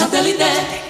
Satellite.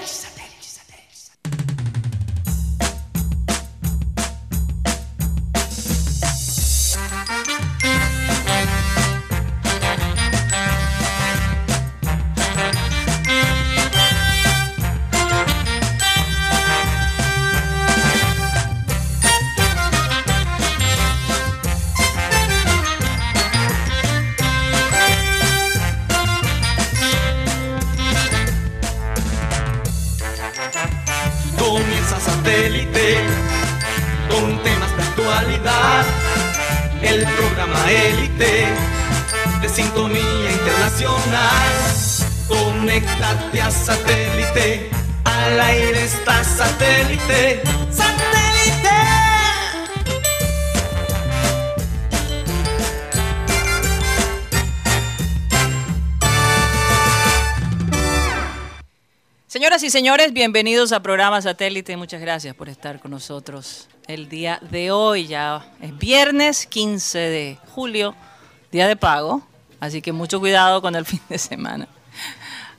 Señores, bienvenidos a programa Satélite. Muchas gracias por estar con nosotros el día de hoy. Ya es viernes 15 de julio, día de pago. Así que mucho cuidado con el fin de semana.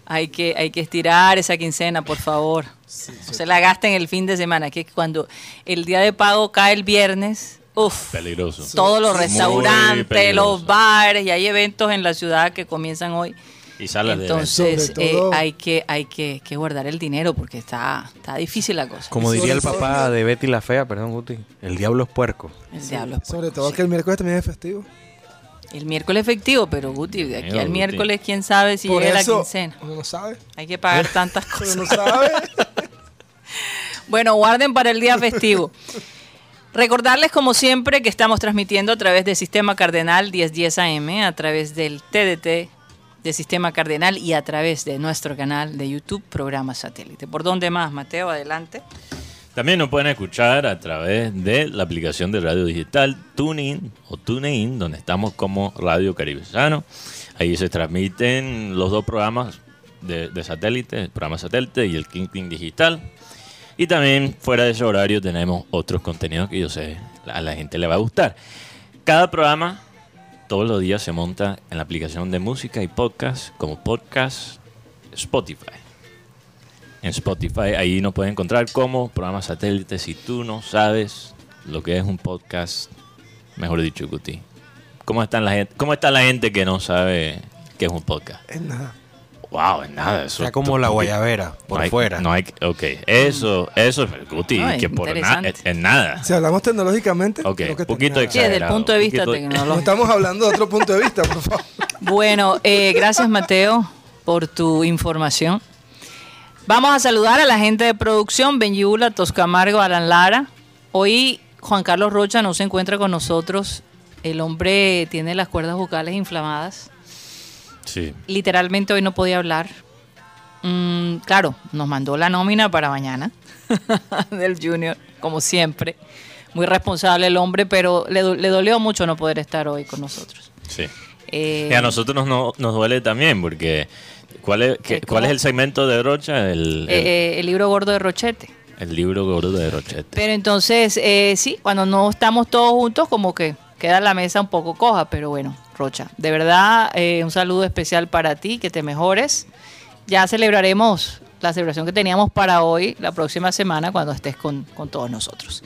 Hay que, hay que estirar esa quincena, por favor. no se la gasten el fin de semana, que cuando el día de pago cae el viernes, uff, Peligroso. todos los restaurantes, los bares, y hay eventos en la ciudad que comienzan hoy. Y salas de Entonces Sobre eh, hay que hay que, que guardar el dinero porque está, está difícil la cosa. Como diría el Sobre papá de Betty la Fea, perdón, Guti, el diablo es puerco. El diablo es Sobre puerco, todo sí. que el miércoles también es festivo. El miércoles efectivo, pero Guti, de aquí al Guti. miércoles, quién sabe si Por llega eso, la quincena. uno no sabe. Hay que pagar tantas Uno cosas. no sabe. Bueno, guarden para el día festivo. Recordarles, como siempre, que estamos transmitiendo a través del Sistema Cardenal 1010 AM, a través del TDT de Sistema Cardenal y a través de nuestro canal de YouTube, Programa Satélite. ¿Por dónde más, Mateo? Adelante. También nos pueden escuchar a través de la aplicación de radio digital TuneIn o TuneIn, donde estamos como Radio Caribesano. Ahí se transmiten los dos programas de, satélite, el programa satélite y el King Digital. Y también fuera de ese horario tenemos otros contenidos que yo sé a la gente le va a gustar. Cada programa todos los días se monta en la aplicación de música y podcast como podcast Spotify. En Spotify ahí nos pueden encontrar como programa satélite si tú no sabes lo que es un podcast, mejor dicho, Guti. ¿Cómo, la gente, ¿Cómo está la gente que no sabe qué es un podcast? Es nada. Wow, es nada. Eso Sea como la Guti. guayabera, por no hay- fuera. No hay, ok, eso, eso, Guti, No, es que por es, es nada. Si hablamos tecnológicamente, Ok, creo que un poquito está- Sí, desde el punto de vista poquito- No tecnológico. estamos hablando de otro punto de vista, por favor. Bueno, eh, gracias Mateo por tu información. Vamos a saludar a la gente de producción, Benjula, Toscamargo, Alan Lara. Hoy Juan Carlos Rocha no se encuentra con nosotros. El hombre tiene las cuerdas vocales inflamadas. Sí. Literalmente hoy no podía hablar. Mm, claro, nos mandó la nómina para mañana del Junior, como siempre. Muy responsable el hombre, pero le, le dolió mucho no poder estar hoy con nosotros. Sí. Eh, Y a nosotros nos, no- nos duele también, porque ¿cuál es, qué- Eh, ¿cuál es el segmento de Rocha? El, el, eh, eh, el libro gordo de Rochete. el libro gordo de Rochete. Pero entonces, eh, sí, cuando no estamos todos juntos, como que queda la mesa un poco coja, pero bueno, De verdad, eh, un saludo especial para ti, que te mejores. Ya celebraremos la celebración que teníamos para hoy, la próxima semana, cuando estés con, con todos nosotros.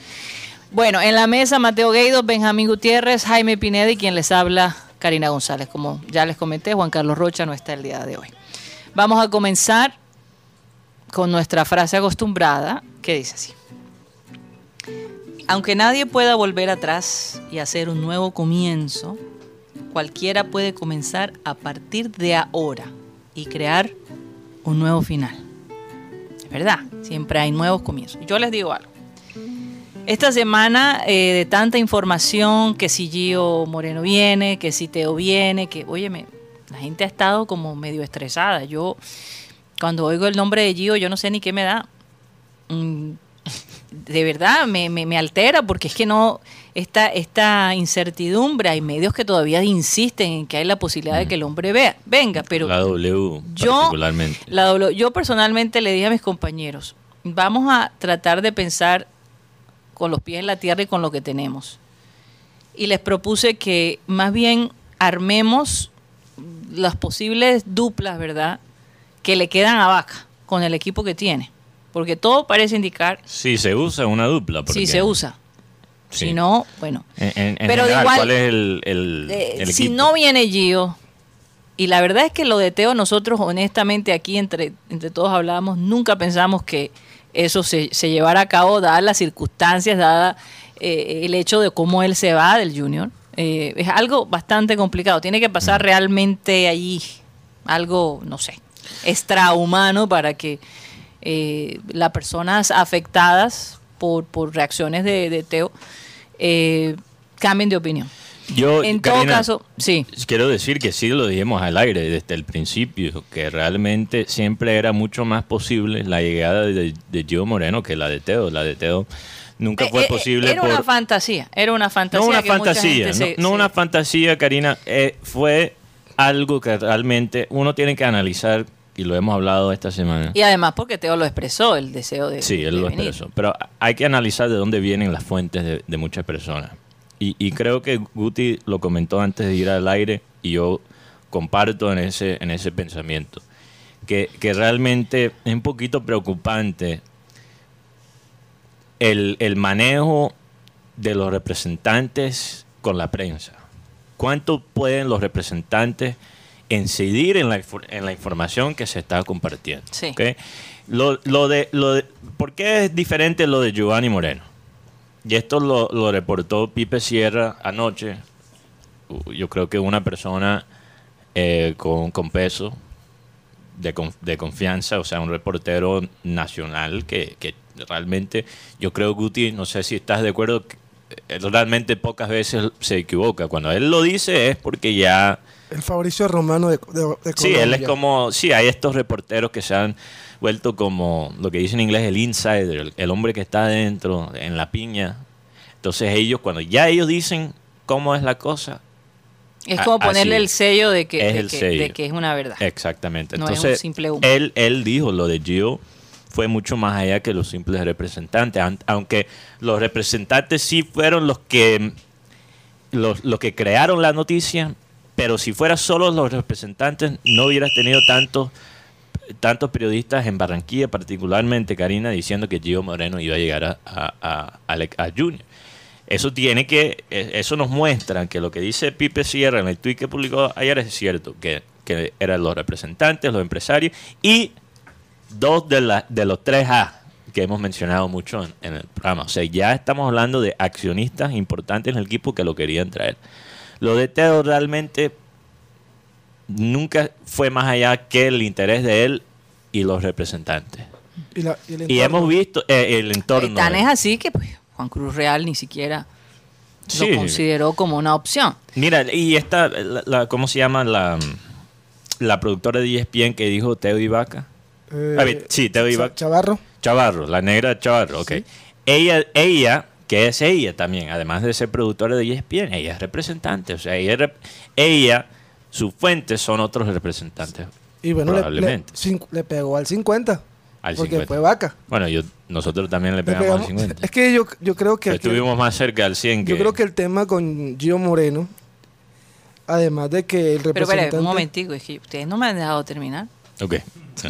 Bueno, en la mesa, Mateo Gueido, Benjamín Gutiérrez, Jaime Pineda y quien les habla, Karina González. Como ya les comenté, Juan Carlos Rocha no está el día de hoy. Vamos a comenzar con nuestra frase acostumbrada que dice así. Aunque nadie pueda volver atrás y hacer un nuevo comienzo, cualquiera puede comenzar a partir de ahora y crear un nuevo final. Es verdad, siempre hay nuevos comienzos. Yo les digo algo. Esta semana eh, de tanta información, que si Gio Moreno viene, que si Teo viene, que, óyeme, la gente ha estado como medio estresada. Yo, cuando oigo el nombre de Gio, yo no sé ni qué me da. Mm, de verdad, me, altera porque es que no, esta, esta incertidumbre, hay medios que todavía insisten en que hay la posibilidad de que el hombre vea, venga, pero la W yo, particularmente. la W- yo personalmente le dije a mis compañeros, vamos a tratar de pensar con los pies en la tierra y con lo que tenemos. Y les propuse que más bien armemos las posibles duplas, ¿verdad? Que le quedan a Vaca. con el equipo que tiene. Porque todo parece indicar Sí, se usa una dupla. si se usa. Sí. Si no, bueno. En, en- en Pero general, igual, ¿cuál es el, el- Eh, el si no viene Gio, y la verdad es que lo de Teo, nosotros honestamente aquí entre, entre todos hablábamos, nunca pensamos que eso se, se llevara a cabo, dadas las circunstancias, dada eh, el hecho de cómo él se va del Junior. Eh, es algo bastante complicado. Tiene que pasar realmente allí algo, no sé, extrahumano para que eh, las personas afectadas por, por reacciones de, de Teo eh, cambien de opinión. Yo, En todo caso, sí. Quiero decir que sí lo dijimos al aire desde el principio, que realmente siempre era mucho más posible la llegada de, de Gio Moreno que la de Teo. La de Teo nunca fue Eh, eh, posible Era por... una fantasía, era una fantasía. no una que fantasía, no, se- no se- una fantasía, Karina, eh, fue algo que realmente uno tiene que analizar y lo hemos hablado esta semana. Y además porque Teo lo expresó, el deseo de Sí, él de lo venir. expresó. Pero hay que analizar de dónde vienen las fuentes de, de muchas personas. Y, y creo que Guti lo comentó antes de ir al aire y yo comparto en ese, en ese pensamiento. Que, que realmente es un poquito preocupante el, el manejo de los representantes con la prensa. ¿Cuánto pueden los representantes incidir en la, en la información que se está compartiendo? Sí. ¿ok? Lo, lo de, lo de- ¿Por qué es diferente lo de Giovanni Moreno? Y esto lo, lo reportó Pipe Sierra anoche. Yo creo que una persona eh, con, con peso de, de confianza, o sea, un reportero nacional que, que realmente, yo creo, Guti, no sé si estás de acuerdo, que él realmente pocas veces se equivoca. Cuando él lo dice es porque ya... El Fabricio Romano de, de, de Sí, él es como, sí, hay estos reporteros que se han vuelto como lo que dice en inglés el insider, el, el hombre que está adentro, en la piña. Entonces ellos, cuando ya ellos dicen cómo es la cosa, Es A- como ponerle el sello de que, es de el que, sello. de que es una verdad. exactamente. No es un Entonces simple humo. él, él dijo lo de Gio fue mucho más allá que los simples representantes, An- aunque los representantes sí fueron los que los, los que crearon la noticia, pero si fuera solo los representantes no hubieras tenido tantos tantos periodistas en Barranquilla, particularmente Karina, diciendo que Gio Moreno iba a llegar a, a, a- a Junior. Eso tiene que, eh, eso nos muestra que lo que dice Pipe Sierra en el tweet que publicó ayer es cierto, que, que eran los representantes, los empresarios y dos de, la- de los tres A que hemos mencionado mucho en, en el programa. O sea, ya estamos hablando de accionistas importantes en el equipo que lo querían traer. Lo de Teo realmente nunca fue más allá que el interés de él y los representantes. Y, la- y el Y entorno. hemos visto eh, el entorno. Tan es así que pues, Juan Cruz Real ni siquiera Sí. lo consideró como una opción. Mira, y esta, la, la- ¿cómo se llama? La, la productora de ESPN que dijo Teo Ibaka. Eh, A ver, sí, Teo Ibaka. Chavarro. Chavarro, la negra Chavarro, ok. Sí. Ella, ella, que es ella también, además de ser productora de ESPN, ella es representante. O sea, ella, ella sus fuentes son otros representantes. Y bueno, le, le, Probablemente. cincu- le pegó al 50. Al porque 50. fue vaca. Bueno, yo, nosotros también le Le pegamos, pegamos- al 50. Es que yo, yo creo que... Pero aquí- estuvimos más cerca al 100 que... yo creo que el tema con Gio Moreno, además de que el Pero representante... espere, un momentico, es que ustedes no me han dejado terminar. Ok. sí.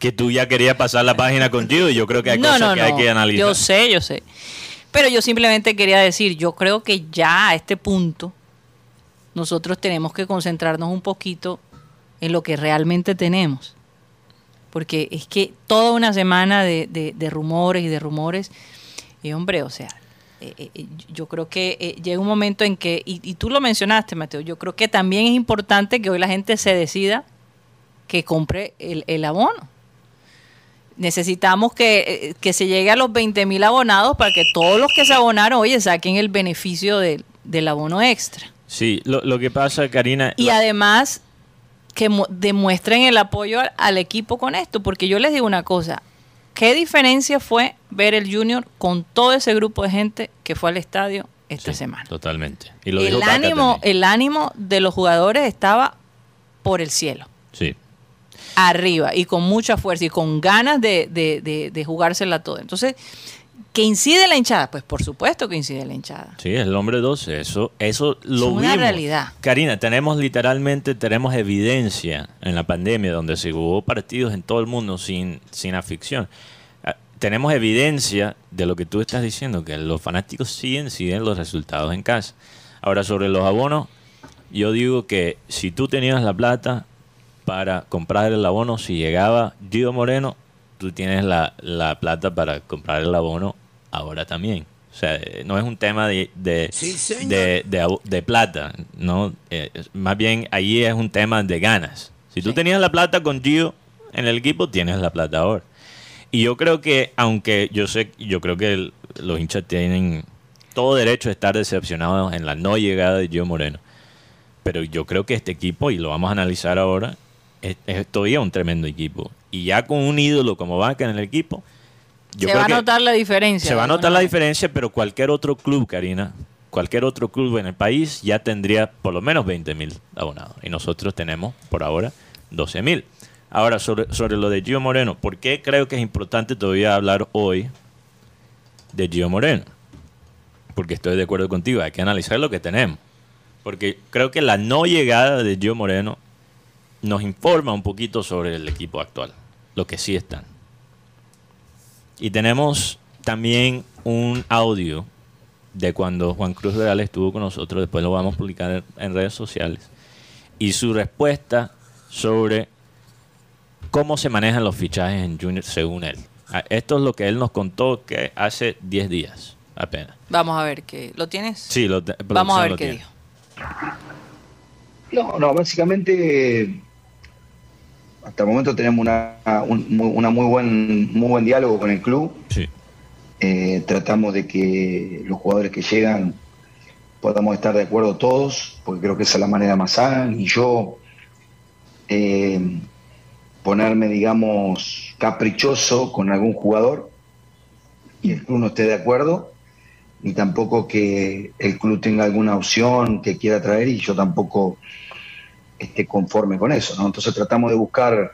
que tú ya querías pasar la página con Gio y yo creo que hay cosas que hay que analizar. Yo sé, yo sé. Pero yo simplemente quería decir, yo creo que ya a este punto nosotros tenemos que concentrarnos un poquito en lo que realmente tenemos. Porque es que toda una semana de, de- de rumores y de rumores, y hombre, o sea, eh, eh, eh, yo creo que llega un momento en que, y, y tú lo mencionaste, Mateo, yo creo que también es importante que hoy la gente se decida que compre el, el abono. Necesitamos que, eh, que se llegue a los 20 mil abonados para que todos los que se abonaron, oye, saquen el beneficio del- del abono extra. Sí, lo, lo que pasa, Karina... Y además que mu- demuestren el apoyo al, al equipo con esto, porque yo les digo una cosa, ¿qué diferencia fue ver el Junior con todo ese grupo de gente que fue al estadio esta sí, semana? Totalmente. Y lo El ánimo, el ánimo de los jugadores estaba por el cielo, Sí. Arriba, y con mucha fuerza y con ganas de, de, de, de jugársela toda. Entonces, ¿Que incide la hinchada? Pues por supuesto que incide la hinchada. Sí, es el hombre 12. Eso, eso lo Es una vimos. realidad. Karina, tenemos literalmente, tenemos evidencia en la pandemia donde se jugó partidos en todo el mundo sin, sin afición. Ah, Tenemos evidencia de lo que tú estás diciendo, que los fanáticos sí inciden los resultados en casa. Ahora, sobre los abonos, yo digo que si tú tenías la plata para comprar el abono, si llegaba Gio Moreno, tú tienes la, la plata para comprar el abono ahora también. O sea, no es un tema de, de, de, de plata, ¿no? Eh, más bien ahí es un tema de ganas. Si tú Sí. tenías la plata con Gio en el equipo, tienes la plata ahora. Y yo creo que, aunque yo sé, yo creo que el- los hinchas tienen todo derecho a estar decepcionados en la no llegada de Gio Moreno. Pero yo creo que este equipo, y lo vamos a analizar ahora, es, es todavía un tremendo equipo. Y ya con un ídolo como Vaca en el equipo, yo se creo va a notar la diferencia. se va a notar la diferencia, pero cualquier otro club, Karina, cualquier otro club en el país ya tendría por lo menos 20 mil abonados. Y nosotros tenemos por ahora 12 mil. Ahora, sobre, sobre lo de Gio Moreno, ¿por qué creo que es importante todavía hablar hoy de Gio Moreno? Porque estoy de acuerdo contigo, hay que analizar lo que tenemos. Porque creo que la no llegada de Gio Moreno nos informa un poquito sobre el equipo actual, lo que sí están. Y tenemos también un audio de cuando Juan Cruz Real estuvo con nosotros, después lo vamos a publicar en, redes sociales, y su respuesta sobre cómo se manejan los fichajes en Junior según él. Ah, Esto es lo que él nos contó que hace 10 días apenas. Vamos a ver qué. ¿Lo tienes? Sí, lo Vamos a ver qué tiene. dijo. No, no, básicamente hasta el momento tenemos una, un- una muy buen muy buen diálogo con el club. Sí. Eh, tratamos de que los jugadores que llegan podamos estar de acuerdo todos, porque creo que esa es la manera más sana. Y yo eh, ponerme, digamos, caprichoso con algún jugador y el club no esté de acuerdo, ni tampoco que el club tenga alguna opción que quiera traer y yo tampoco esté conforme con eso. ¿no? Entonces tratamos de buscar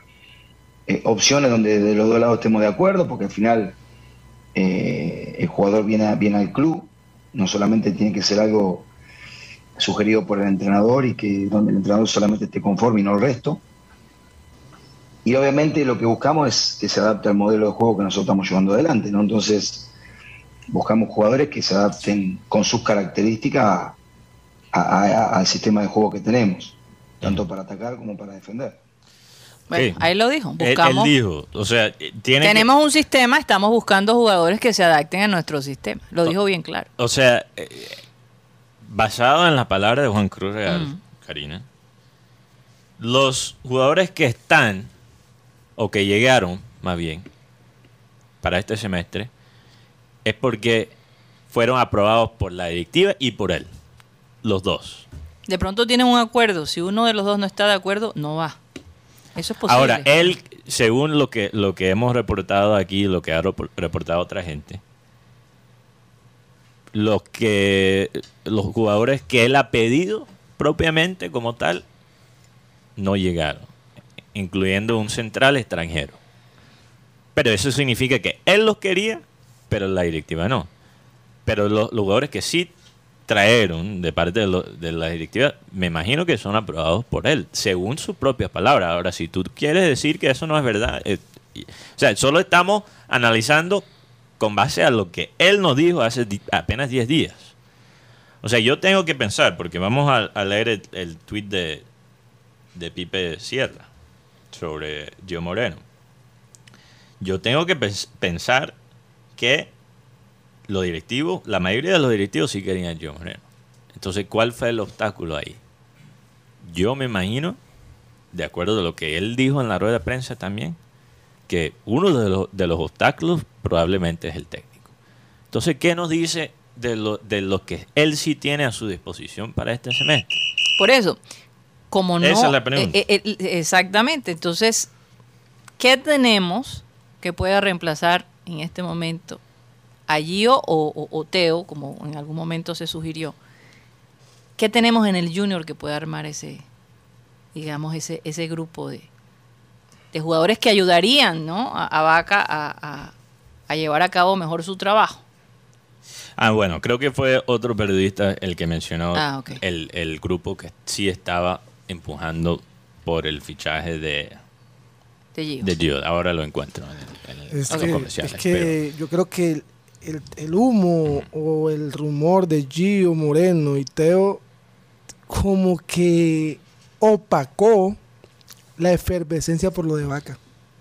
eh, opciones donde de los dos lados estemos de acuerdo, porque al final eh, el jugador viene, viene al club, no solamente tiene que ser algo sugerido por el entrenador y que donde el entrenador solamente esté conforme y no el resto. Y obviamente lo que buscamos es que se adapte al modelo de juego que nosotros estamos llevando adelante, ¿no? Entonces buscamos jugadores que se adapten con sus características al sistema de juego que tenemos, tanto para atacar como para defender. Bueno, Sí. ahí lo dijo. Él, Buscamos. él dijo, o sea, que- tenemos un sistema, estamos buscando jugadores que se adapten a nuestro sistema. Lo dijo bien claro. O sea, eh, basado en la palabra de Juan Cruz Real, Mm. Karina, los jugadores que están, o que llegaron, más bien, para este semestre, es porque fueron aprobados por la directiva y por él. Los dos. De pronto tienen un acuerdo. Si uno de los dos no está de acuerdo, no va. Eso es posible. Ahora, él, según lo que, lo que hemos reportado aquí, lo que ha repor- reportado otra gente, los que los jugadores que él ha pedido propiamente como tal no llegaron, incluyendo un central extranjero. Pero eso significa que él los quería, pero la directiva no. Pero los, los jugadores que sí trajeron de parte de, lo- de la directiva, me imagino que son aprobados por él, según sus propias palabras. Ahora, si tú quieres decir que eso no es verdad, eh, o sea, solo estamos analizando con base a lo que él nos dijo hace apenas 10 días. O sea, yo tengo que pensar, porque vamos a, leer el, el tweet de, de Pipe Sierra sobre Gio Moreno. Yo tengo que pens- pensar que los directivos, la mayoría de los directivos sí querían a Gio Moreno. Entonces, ¿cuál fue el obstáculo ahí? Yo me imagino, de acuerdo a lo que él dijo en la rueda de prensa también, que uno de los, de los obstáculos probablemente es el técnico. Entonces, ¿qué nos dice de lo, de lo que él sí tiene a su disposición para este semestre? Por eso, como no. Esa es la pregunta. eh, eh, eh, exactamente. Entonces, ¿qué tenemos que pueda reemplazar en este momento a Gio o, o- o Teo, como en algún momento se sugirió? ¿Qué tenemos en el Junior que pueda armar ese, digamos, ese, ese grupo de, de jugadores que ayudarían ¿no? a, a Vaca a, a- a llevar a cabo mejor su trabajo. Ah, bueno, creo que fue otro periodista el que mencionó Ah, el, el grupo que sí estaba empujando por el fichaje de, De Gio. de Gio. Ahora lo encuentro en, en Es los que, comerciales. es que yo creo que el, el- humo o el rumor de Gio Moreno y Teo como que opacó la efervescencia por lo de Vaca.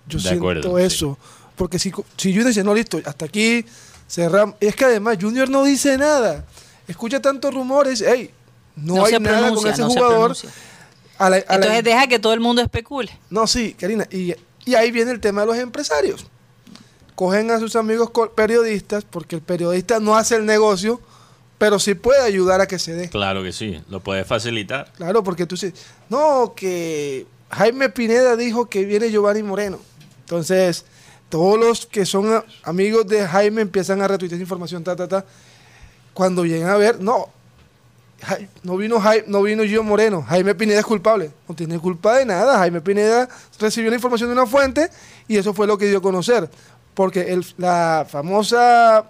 Yo De siento acuerdo, sí. eso. Porque si, si Junior dice, no, listo, hasta aquí cerramos. Es que además Junior no dice nada. Escucha tantos rumores, hey, no, hay se nada con ese no jugador. pronuncia. A la- a la- Entonces deja que todo el mundo especule. no, sí, Karina. Y, y ahí viene el tema de los empresarios. Cogen a sus amigos periodistas, porque el periodista no hace el negocio, pero sí puede ayudar a que se dé. Claro que sí, lo puede facilitar. Claro, porque tú dices, no, que Jaime Pineda dijo que viene Giovanni Moreno. Entonces, todos los que son amigos de Jaime empiezan a retuitear información, ta, ta, ta. Cuando llegan a ver, no, no vino Jaime, no vino Gio Moreno, Jaime Pineda es culpable. No tiene culpa de nada, Jaime Pineda recibió la información de una fuente y eso fue lo que dio a conocer. Porque el- la famosa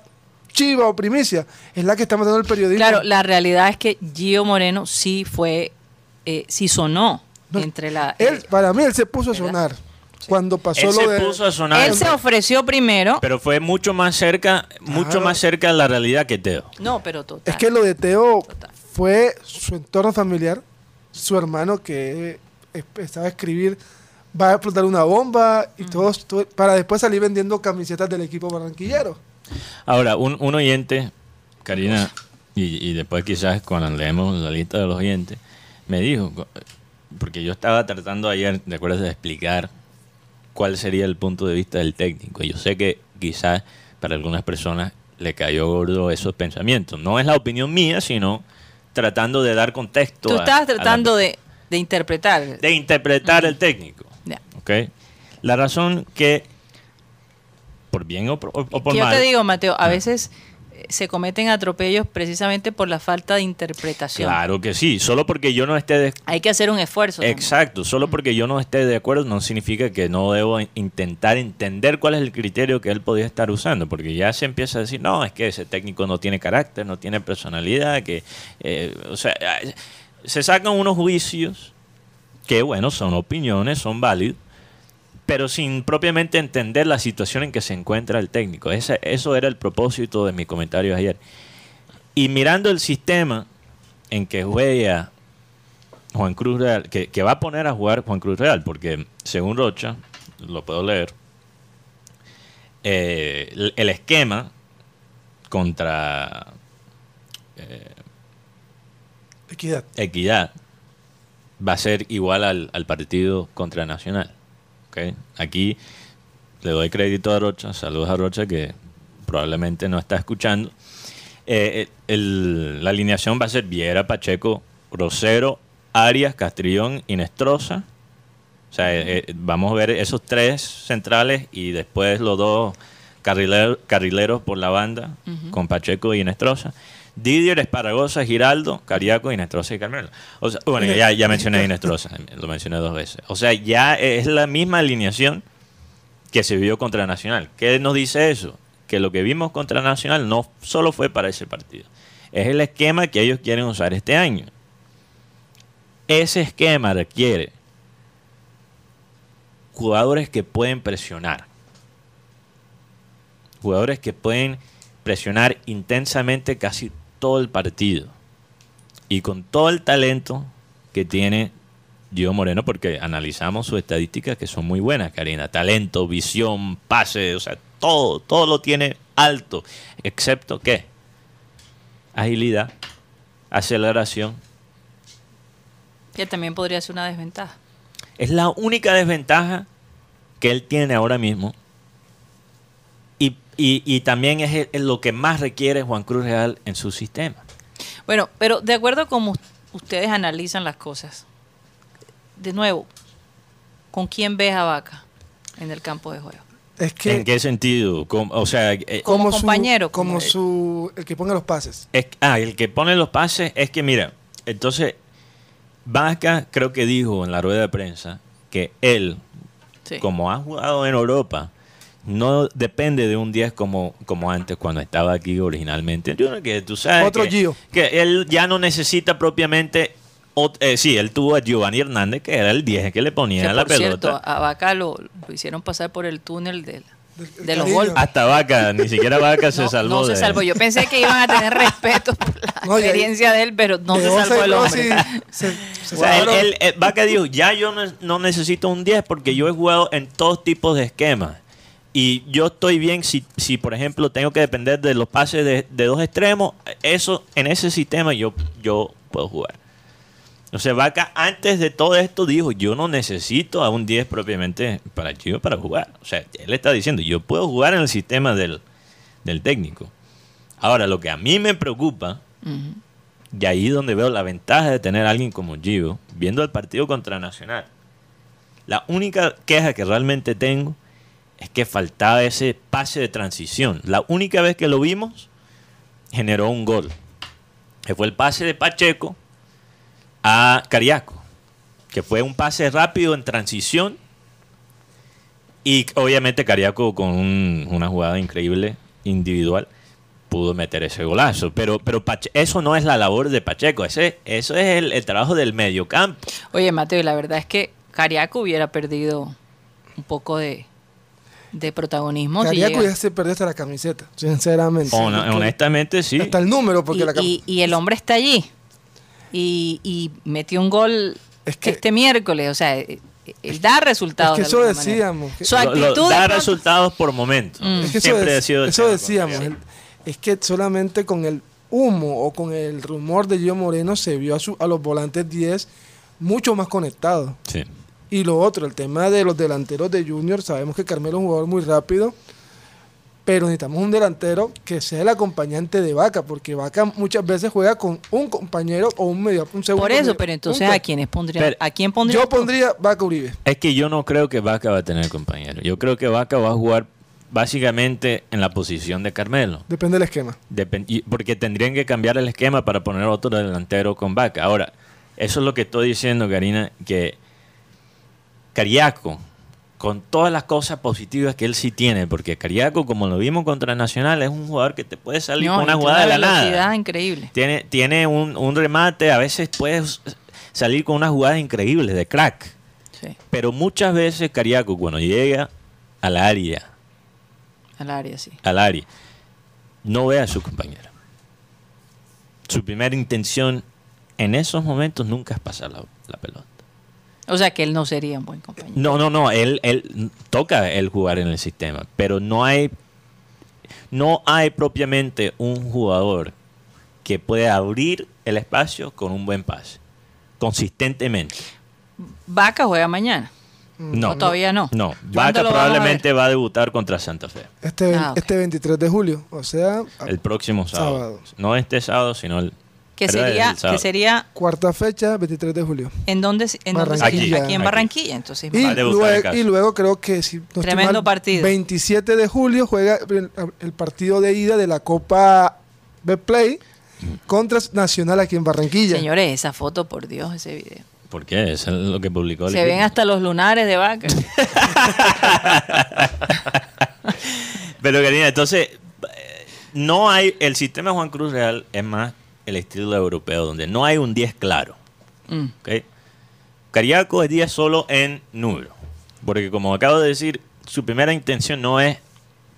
chiva o primicia es la que está matando el periodismo. Claro, la realidad es que Gio Moreno sí fue, eh, sí sonó No, entre la... Él, eh, para mí, él se puso a sonar cuando pasó Él lo se de. puso a sonar, él se ofreció primero. pero fue mucho más cerca, mucho Claro. más cerca a la realidad que Teo. No, pero total. Es que lo de Teo Total. fue su entorno familiar, su hermano que empezaba a escribir, va a explotar una bomba y todo, todo- para después salir vendiendo camisetas del equipo barranquillero. Ahora, un, un oyente, Karina, y, y después quizás cuando leemos la lista de los oyentes, me dijo, porque yo estaba tratando ayer, ¿de acuerdo?, de explicar cuál sería el punto de vista del técnico. Yo sé que quizás para algunas personas le cayó gordo esos pensamientos. No es la opinión mía, sino tratando de dar contexto. Tú a- estabas a la- tratando de, de interpretar. de interpretar el técnico. La razón que, por bien o por, o por Que yo mal, te digo, Mateo, a veces eh, se cometen atropellos precisamente por la falta de interpretación. claro que sí, solo porque yo no esté de, Hay que hacer un esfuerzo. también. Exacto, solo porque yo no esté de acuerdo no significa que no debo in- intentar entender cuál es el criterio que él podía estar usando, porque ya se empieza a decir, no, es que ese técnico no tiene carácter, no tiene personalidad, que, eh, o sea, eh, se sacan unos juicios que, bueno, son opiniones, son válidos, pero sin propiamente entender la situación en que se encuentra el técnico. Ese- eso era el propósito de mis comentarios ayer. Y mirando el sistema en que juega Juan Cruz Real, que, que va a poner a jugar Juan Cruz Real, porque según Rocha, lo puedo leer, eh, el, el esquema contra Equidad. Equidad va a ser igual al, al partido contra Nacional. ¿Ok? Aquí le doy crédito a Rocha, saludos a Rocha que probablemente no está escuchando. Eh, el- la alineación va a ser Viera, Pacheco, Rosero, Arias, Castrillón y Nestroza. O sea, eh, eh, vamos a ver esos tres centrales y después los dos carrileros, carrileros por la banda con Pacheco y Nestroza. Didier, Esparagosa, Giraldo, Cariaco, Inestrosa y Carmelo. O sea, bueno, ya, ya mencioné a Inestrosa, lo mencioné dos veces. O sea, ya es la misma alineación que se vio contra Nacional. ¿Qué nos dice eso? Que lo que vimos contra Nacional no solo fue para ese partido. Es el esquema que ellos quieren usar este año. Ese esquema requiere jugadores que pueden presionar. Jugadores que pueden presionar intensamente casi todo el partido. Y con todo el talento que tiene Gio Moreno, porque analizamos sus estadísticas que son muy buenas, Karina. Talento, visión, pase, o sea, todo, todo lo tiene alto, excepto que agilidad, aceleración. Que también podría ser una desventaja. Es la única desventaja que él tiene ahora mismo. Y, y- también es el- es lo que más requiere Juan Cruz Real en su sistema. Bueno, pero de acuerdo a cómo ustedes analizan las cosas, de nuevo, ¿con quién ves a Vaca en el campo de juego? Es que ¿En qué sentido? ¿Cómo- o sea, eh, como su- compañero, como, como- su el que ponga los pases. es- ah, el que pone los pases es que, mira, entonces, Vaca creo que dijo en la rueda de prensa que él, Sí. como ha jugado en Europa, no depende de un 10 como, como antes cuando estaba aquí originalmente. Yo creo que tú sabes Otro que, Gio. que él ya no necesita propiamente... eh, sí, él tuvo a Giovanni Hernández, que era el 10 que le ponía Que, la por pelota. cierto, a Vaca lo, lo hicieron pasar por el túnel de, Del- de los golpes. Hasta Vaca, ni siquiera Vaca se no, salvó. no se salvó. Yo pensé que iban a tener respeto por la No, experiencia de él, pero no se salvó el hombre. sí, se- se O sea, él, salvaron. él- él- Vaca dijo, ya yo no, no necesito un 10 porque yo he jugado en todos tipos de esquemas. Y yo estoy bien si, si por ejemplo, tengo que depender de los pases de, de dos extremos. Eso, en ese sistema yo, yo puedo jugar. O sea, Vaca antes de todo esto dijo, yo no necesito a un 10 propiamente para Chivas para jugar. O sea, él está diciendo, yo puedo jugar en el sistema del, del técnico. Ahora, lo que a mí me preocupa Ujú. y ahí es donde veo la ventaja de tener a alguien como Gio, viendo el partido contra Nacional. La única queja que realmente tengo es que faltaba ese pase de transición. La única vez que lo vimos, generó un gol. Que fue el pase de Pacheco a Cariaco. Que fue un pase rápido en transición. Y obviamente Cariaco con un- una jugada increíble individual pudo meter ese golazo. Pero, pero eso no es la labor de Pacheco. Ese, eso es el, el trabajo del mediocampo. Oye, Mateo, la verdad es que Cariaco hubiera perdido un poco de, de protagonismo. si Cariaco ya se perdió hasta la camiseta, sinceramente. Porque- honestamente, sí. Hasta el número, porque y, la y- y el hombre está allí. Y, y metió un gol Es que- este miércoles. O sea, eh, él da resultados. Es que de eso manera. decíamos, que- Su Lo- lo- actitud. da de resultados por momentos. Mm. Es que eso, Siempre dec- ha sido eso decíamos. el- es que solamente con el humo o con el rumor de Gio Moreno se vio a, su- a los volantes 10 mucho más conectados. Sí. Y lo otro, el tema de los delanteros de Junior, sabemos que Carmelo es un jugador muy rápido, pero necesitamos un delantero que sea el acompañante de Vaca, porque Vaca muchas veces juega con un compañero o un medio, un segundo. Por eso, medio pero entonces. ¿a quiénes pondría? Pero- ¿A quién pondría? Yo pondría Vaca Uribe. Es que yo no creo que Vaca va a tener compañero. Yo creo que Vaca va a jugar básicamente en la posición de Carmelo. Depende del esquema. Y- porque tendrían que cambiar el esquema para poner otro delantero con Vaca. Ahora, eso es lo que estoy diciendo, Karina, que Cariaco, con todas las cosas positivas que él sí tiene, porque Cariaco, como lo vimos contra Nacional, es un jugador que te puede salir No, con una jugada de la velocidad nada. increíble. Tiene, tiene un, un remate, a veces puedes salir con unas jugadas increíbles de crack. Sí, Pero muchas veces Cariaco, cuando llega al área, al área, sí. al área, no ve a su compañero. Su primera intención en esos momentos nunca es pasar la, la pelota. O sea que él no sería un buen compañero. No, no, no, él, él toca el jugar en el sistema, pero no hay, no hay propiamente un jugador que pueda abrir el espacio con un buen pase, consistentemente. Vaca juega mañana. No, ¿O todavía no? No, ¿Cuándo Vaca a probablemente va a debutar contra Santa Fe Este, Ah, este 23 de julio, o sea, el próximo sábado. Sábado. No este sábado, sino el Que sería, que sería cuarta fecha, 23 de julio. en dónde, se- en dónde aquí en. Barranquilla. Entonces, Y Va a debutar en luego, casa. y luego creo que si no Tremendo mal, partido. 27 de julio juega el, el partido de ida de la Copa Betplay contra Nacional aquí en Barranquilla. señores, esa foto, por Dios, ese video. ¿Por qué? Eso es lo que publicó el Se equipo. ven hasta los lunares de vaca. Pero Karina, entonces, eh, no hay, el sistema Juan Cruz Real es más el estilo europeo, donde no hay un 10 claro. Mm. ¿ok? Cariaco es 10 solo en número. Porque como acabo de decir, su primera intención no es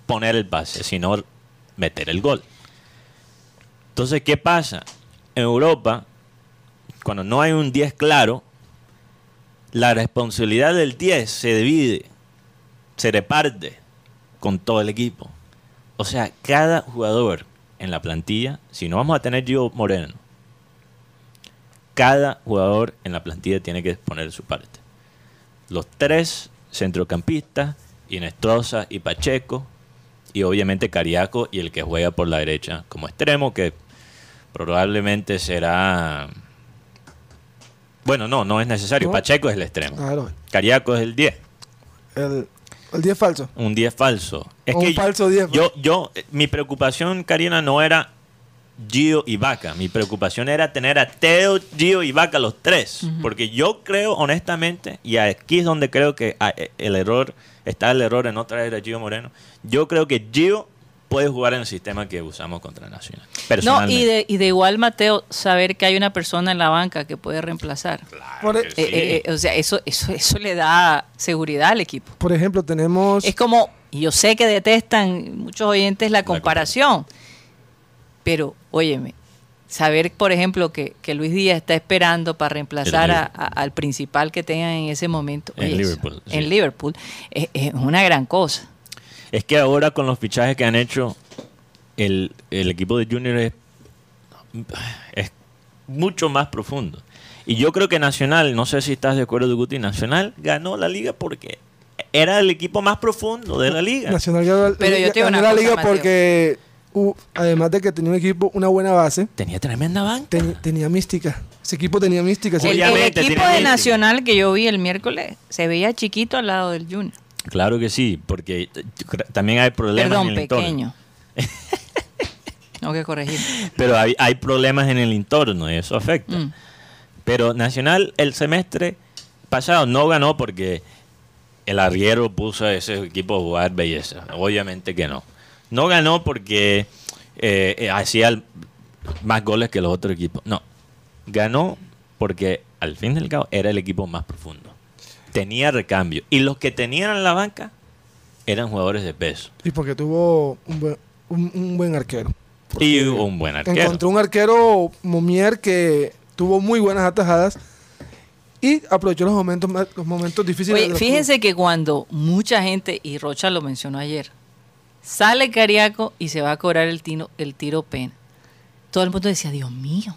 poner el pase, sino meter el gol. Entonces, ¿qué pasa? En Europa, cuando no hay un 10 claro, la responsabilidad del 10 se divide, se reparte con todo el equipo. O sea, cada jugador en la plantilla, si no vamos a tener Gio Moreno, cada jugador en la plantilla tiene que poner su parte. Los tres centrocampistas, Inestrosa y Pacheco, y obviamente Cariaco y el que juega por la derecha como extremo, que probablemente será... Bueno, no, no es necesario. No. Pacheco es el extremo. Claro, Cariaco es el 10. el, el 10 falso. Un 10 falso. Es O un falso 10, Yo, yo, eh, mi preocupación, Karina, no era Gio y Vaca. Mi preocupación era tener a Teo, Gio y Vaca los tres. Porque yo creo, honestamente, y aquí es donde creo que ah, eh, el error está el error en no traer a Gio Moreno. Yo creo que Gio puede jugar en el sistema que usamos contra Nacional. No, y de, y de igual, Mateo, saber que hay una persona en la banca que puede reemplazar. Por, e- Eh, eh, eh, o sea, eso, eso, eso le da seguridad al equipo. por ejemplo, tenemos... Es como, y yo sé que detestan muchos oyentes la comparación, pero óyeme, saber, por ejemplo, que, que Luis Díaz está esperando para reemplazar a- a- al principal que tengan en ese momento En oye, eso, Liverpool, sí. en Liverpool, es, es una gran cosa. Es que ahora con los fichajes que han hecho, el, el equipo de Junior es, es mucho más profundo. Y yo creo que Nacional, no sé si estás de acuerdo, Guti, Nacional ganó la liga porque era el equipo más profundo de la liga. Nacional ganó, Pero yo te digo ganó una la cosa, liga Mateo. porque, uh, además de que tenía un equipo, una buena base, Tenía tremenda banca. ten- tenía mística. Ese equipo tenía mística. El, equipo- el equipo de mística. Nacional que yo vi el miércoles se veía chiquito al lado del Junior. Claro que sí, porque eh, también hay problemas Perdón, en el entorno. pequeño. Tengo que corregir. Pero hay, hay problemas en el entorno y eso afecta. Mm. Pero Nacional el semestre pasado no ganó porque el arriero puso a ese equipo a jugar belleza. Obviamente que no. No ganó porque eh, eh, hacía más goles que los otros equipos. No. Ganó porque al fin del cabo era el equipo más profundo. Tenía recambio. Y los que tenían en la banca eran jugadores de peso. Y porque tuvo un buen, un, un buen arquero. Y un buen arquero. Encontró un arquero Momier que tuvo muy buenas atajadas y aprovechó los momentos los momentos difíciles. Oye, fíjense que cuando mucha gente, y Rocha lo mencionó ayer, sale Cariaco y se va a cobrar el tiro, el tiro pena. Todo el mundo decía, Dios mío,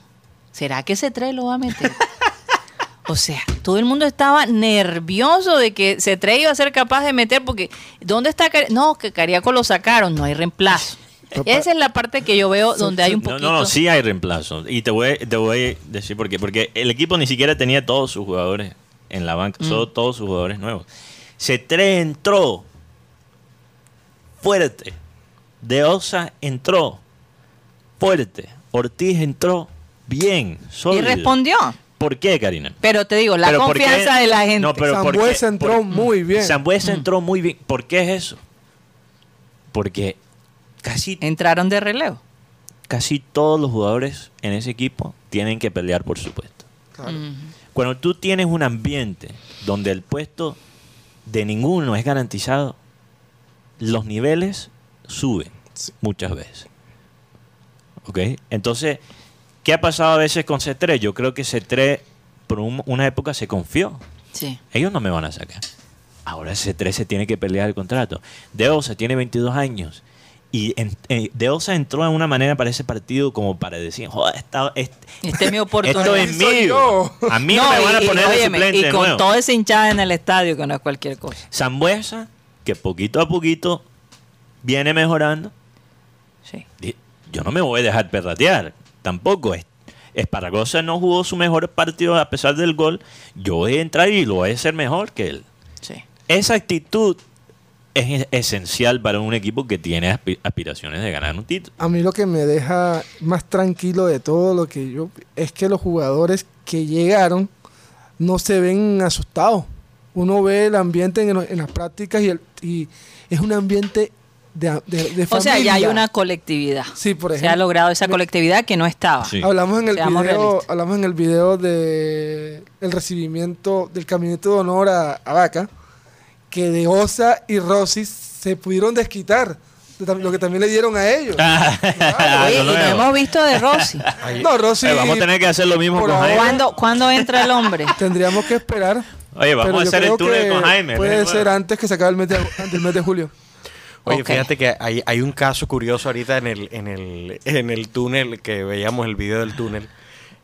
¿será que ese tres lo va a meter? o sea, todo el mundo estaba nervioso de que tres iba a ser capaz de meter porque ¿dónde está Cariaco? No, que Cariaco lo sacaron, no hay reemplazo. Esa es la parte que yo veo donde hay un No, poquito... no, no, sí hay reemplazo. Y te voy, te voy a decir por qué. Porque el equipo ni siquiera tenía todos sus jugadores en la banca, Mm. solo todos sus jugadores nuevos. C3 entró fuerte. De Osa entró fuerte. Ortiz entró bien, y respondió. ¿Por qué, Karina? Pero te digo, la confianza de la gente. No, pero ¿por Sambuesa qué? entró Por- muy bien. Sambuesa entró muy bien. ¿Por qué es eso? Porque casi Entraron de relevo. casi todos los jugadores en ese equipo tienen que pelear por su puesto. Claro. Cuando tú tienes un ambiente donde el puesto de ninguno es garantizado, los niveles suben muchas veces. ¿Ok? Entonces, ¿qué ha pasado a veces con C3? Yo creo que C3 por un- una época se confió. Sí. Ellos no me van a sacar. Ahora C3 se tiene que pelear el contrato. Deosa tiene 22 años. Y en, eh, Deosa entró de una manera para ese partido como para decir, joder, esta, este, Esta es mi oportunidad. esto es soy mío. yo. A mí no, me van a poner de óyeme, suplente y de con nuevo. toda esa hinchada en el estadio, que no es cualquier cosa. Zambuesa, que poquito a poquito viene mejorando. Sí. Yo no me voy a dejar perratear. Tampoco. Es- Esparragosa no jugó su mejor partido a pesar del gol. Yo voy a entrar y lo voy a hacer mejor que él. Sí. Esa actitud es es- esencial para un equipo que tiene aspi- aspiraciones de ganar un título. A mí lo que me deja más tranquilo de todo lo que yo es que los jugadores que llegaron no se ven asustados. Uno ve el ambiente en, en las prácticas y, el- y es un ambiente de, de, de O sea, ya hay una colectividad. Sí, por Se ha ejemplo. logrado esa colectividad que no estaba. Sí. Hablamos en el Seamos video, realistas. hablamos en el video de el recibimiento del caminito de honor a, a Vaca, que de Osa y Rossi se pudieron desquitar lo que también le dieron a ellos. Ah, Oye, y no hemos visto de Rossi. no, Rossi Eh, vamos a tener que hacer lo mismo con Jaime. ¿Cuándo, ¿Cuándo entra el hombre? tendríamos que esperar. Oye, vamos a hacer el que con Jaime. Puede ser bueno. antes que se acabe el mes de, del mes de julio. Oye, fíjate que hay, hay un caso curioso ahorita en el, en el, en el túnel, que veíamos el video del túnel.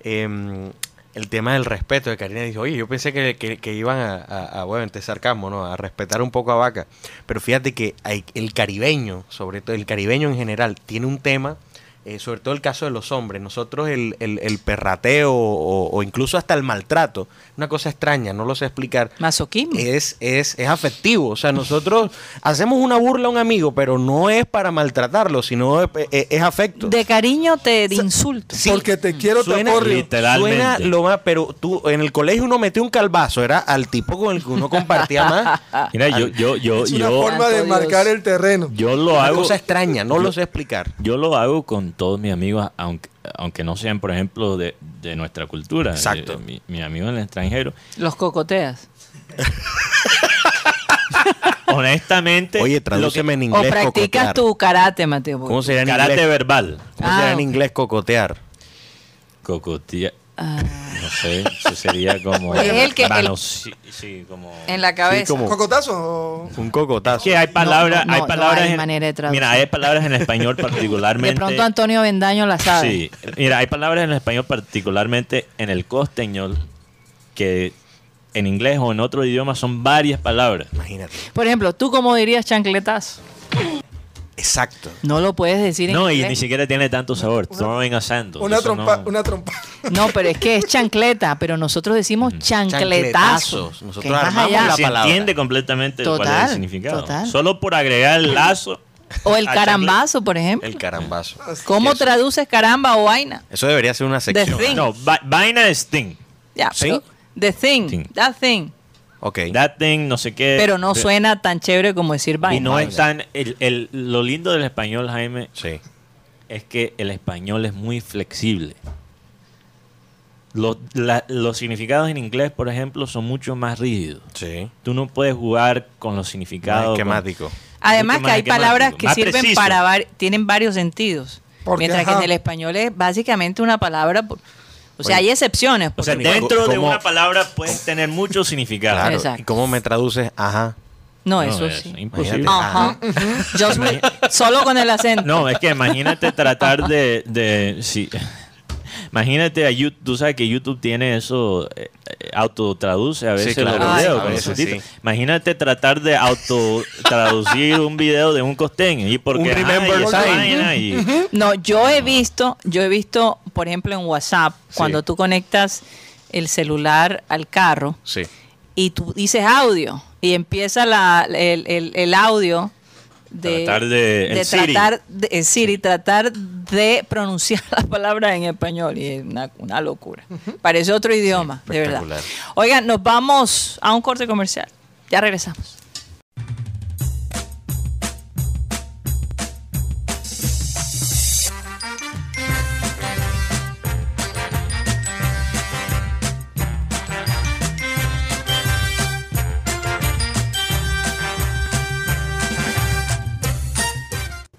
Em, el tema del respeto de Karina dijo, oye, yo pensé que, que- que iban a, a, a, bueno, entre sarcasmo, ¿no? A respetar un poco a Vaca. Pero fíjate que hay- el caribeño, sobre todo el caribeño en general, tiene un tema eh, sobre todo el caso de los hombres, nosotros el, el- el perrateo o, o incluso hasta el maltrato, una cosa extraña, no lo sé explicar. Masoquismo. Es, es, es afectivo, o sea, nosotros hacemos una burla a un amigo, pero no es para maltratarlo, sino es, es- es afecto. De cariño te de insulto. Sí. Porque te quiero, te Suena, aporrio. Literalmente. suena lo más, pero tú en el colegio uno metió un calvazo, era al tipo con el que uno compartía más. Mira, yo, yo, yo, Es una yo, forma de marcar Dios. el terreno. yo lo Una hago. cosa extraña, no lo sé explicar. Yo lo hago con todos mis amigos, aunque, aunque no sean, por ejemplo, de, de nuestra cultura. Exacto. Eh, mi, mi amigo en el extranjero. Los cocoteas. Honestamente. Oye, lo que- tradúceme en O inglés. practicas cocotear. tu karate, Mateo. ¿Cómo sería en karate inglés? verbal. ¿Cómo Ah, sería en ok. inglés cocotear? Cocotía. Ah, No sé, eso sería como. Es el que- el- Manos- sí, sí, como. en la cabeza. como- ¿Cocotazo? o- Un cocotazo. que hay palabras, no, hay no palabras hay en- manera de traducir. Mira, hay palabras en español de particularmente. pronto Antonio Bendaño la sabe. Sí, mira, hay palabras en español particularmente en el costeñol que en inglés o en otro idioma son varias palabras. Imagínate. Por ejemplo, ¿tú cómo dirías chancletazo? Exacto. No lo puedes decir en No, y inglés. ni siquiera tiene tanto sabor. Throwing a sandal. Una trompa, no- una trompa. No, pero es que es chancleta, pero nosotros decimos chancletazo. Chancletazos. Nosotros que es más armamos allá. la se palabra. entiende completamente cuál es Total, el significado. total. Solo por agregar el lazo. O el carambazo, por ejemplo. El carambazo. ¿Cómo Eso- traduces caramba o vaina? Eso debería ser una sección. thing. No, va- vaina es thing. Ya, ¿Sí? pero the thing, Thing. that thing. Ok. That thing, no sé qué. Pero no De- suena tan chévere como decir vaina. Y no es tan. El, el- lo lindo del español, Jaime, Sí. es que el español es muy flexible. Los, la- los significados en inglés, por ejemplo, son mucho más rígidos. Sí. Tú no puedes jugar con los Más significados. con- esquemático. Además que más hay palabras que más sirven preciso. para var- tienen varios sentidos. Porque, Mientras que en el español es básicamente una palabra. O sea, Oye, hay excepciones. O sea, dentro de una palabra puedes tener muchos significados. Claro. Exacto. ¿Y cómo me traduces? Ajá. no, No, eso es sí. imposible. Ajá. Yo solo con el acento. No, es que imagínate tratar de... de sí. Imagínate a YouTube, tú sabes que YouTube tiene eso, eh, eh, autotraduce a veces claro. los videos con veces sí. Imagínate tratar de autotraducir un video de un costeño y porque y y- No, yo he visto, yo he visto, por ejemplo, en WhatsApp, cuando tú conectas el celular al carro Sí. y tú dices audio y empieza la, el, el- el audio de Tratar de- tratar de, Siri, tratar de pronunciar las palabras en español y es una, una locura. Parece otro idioma, de verdad. Oigan, nos vamos a un corte comercial. Ya regresamos.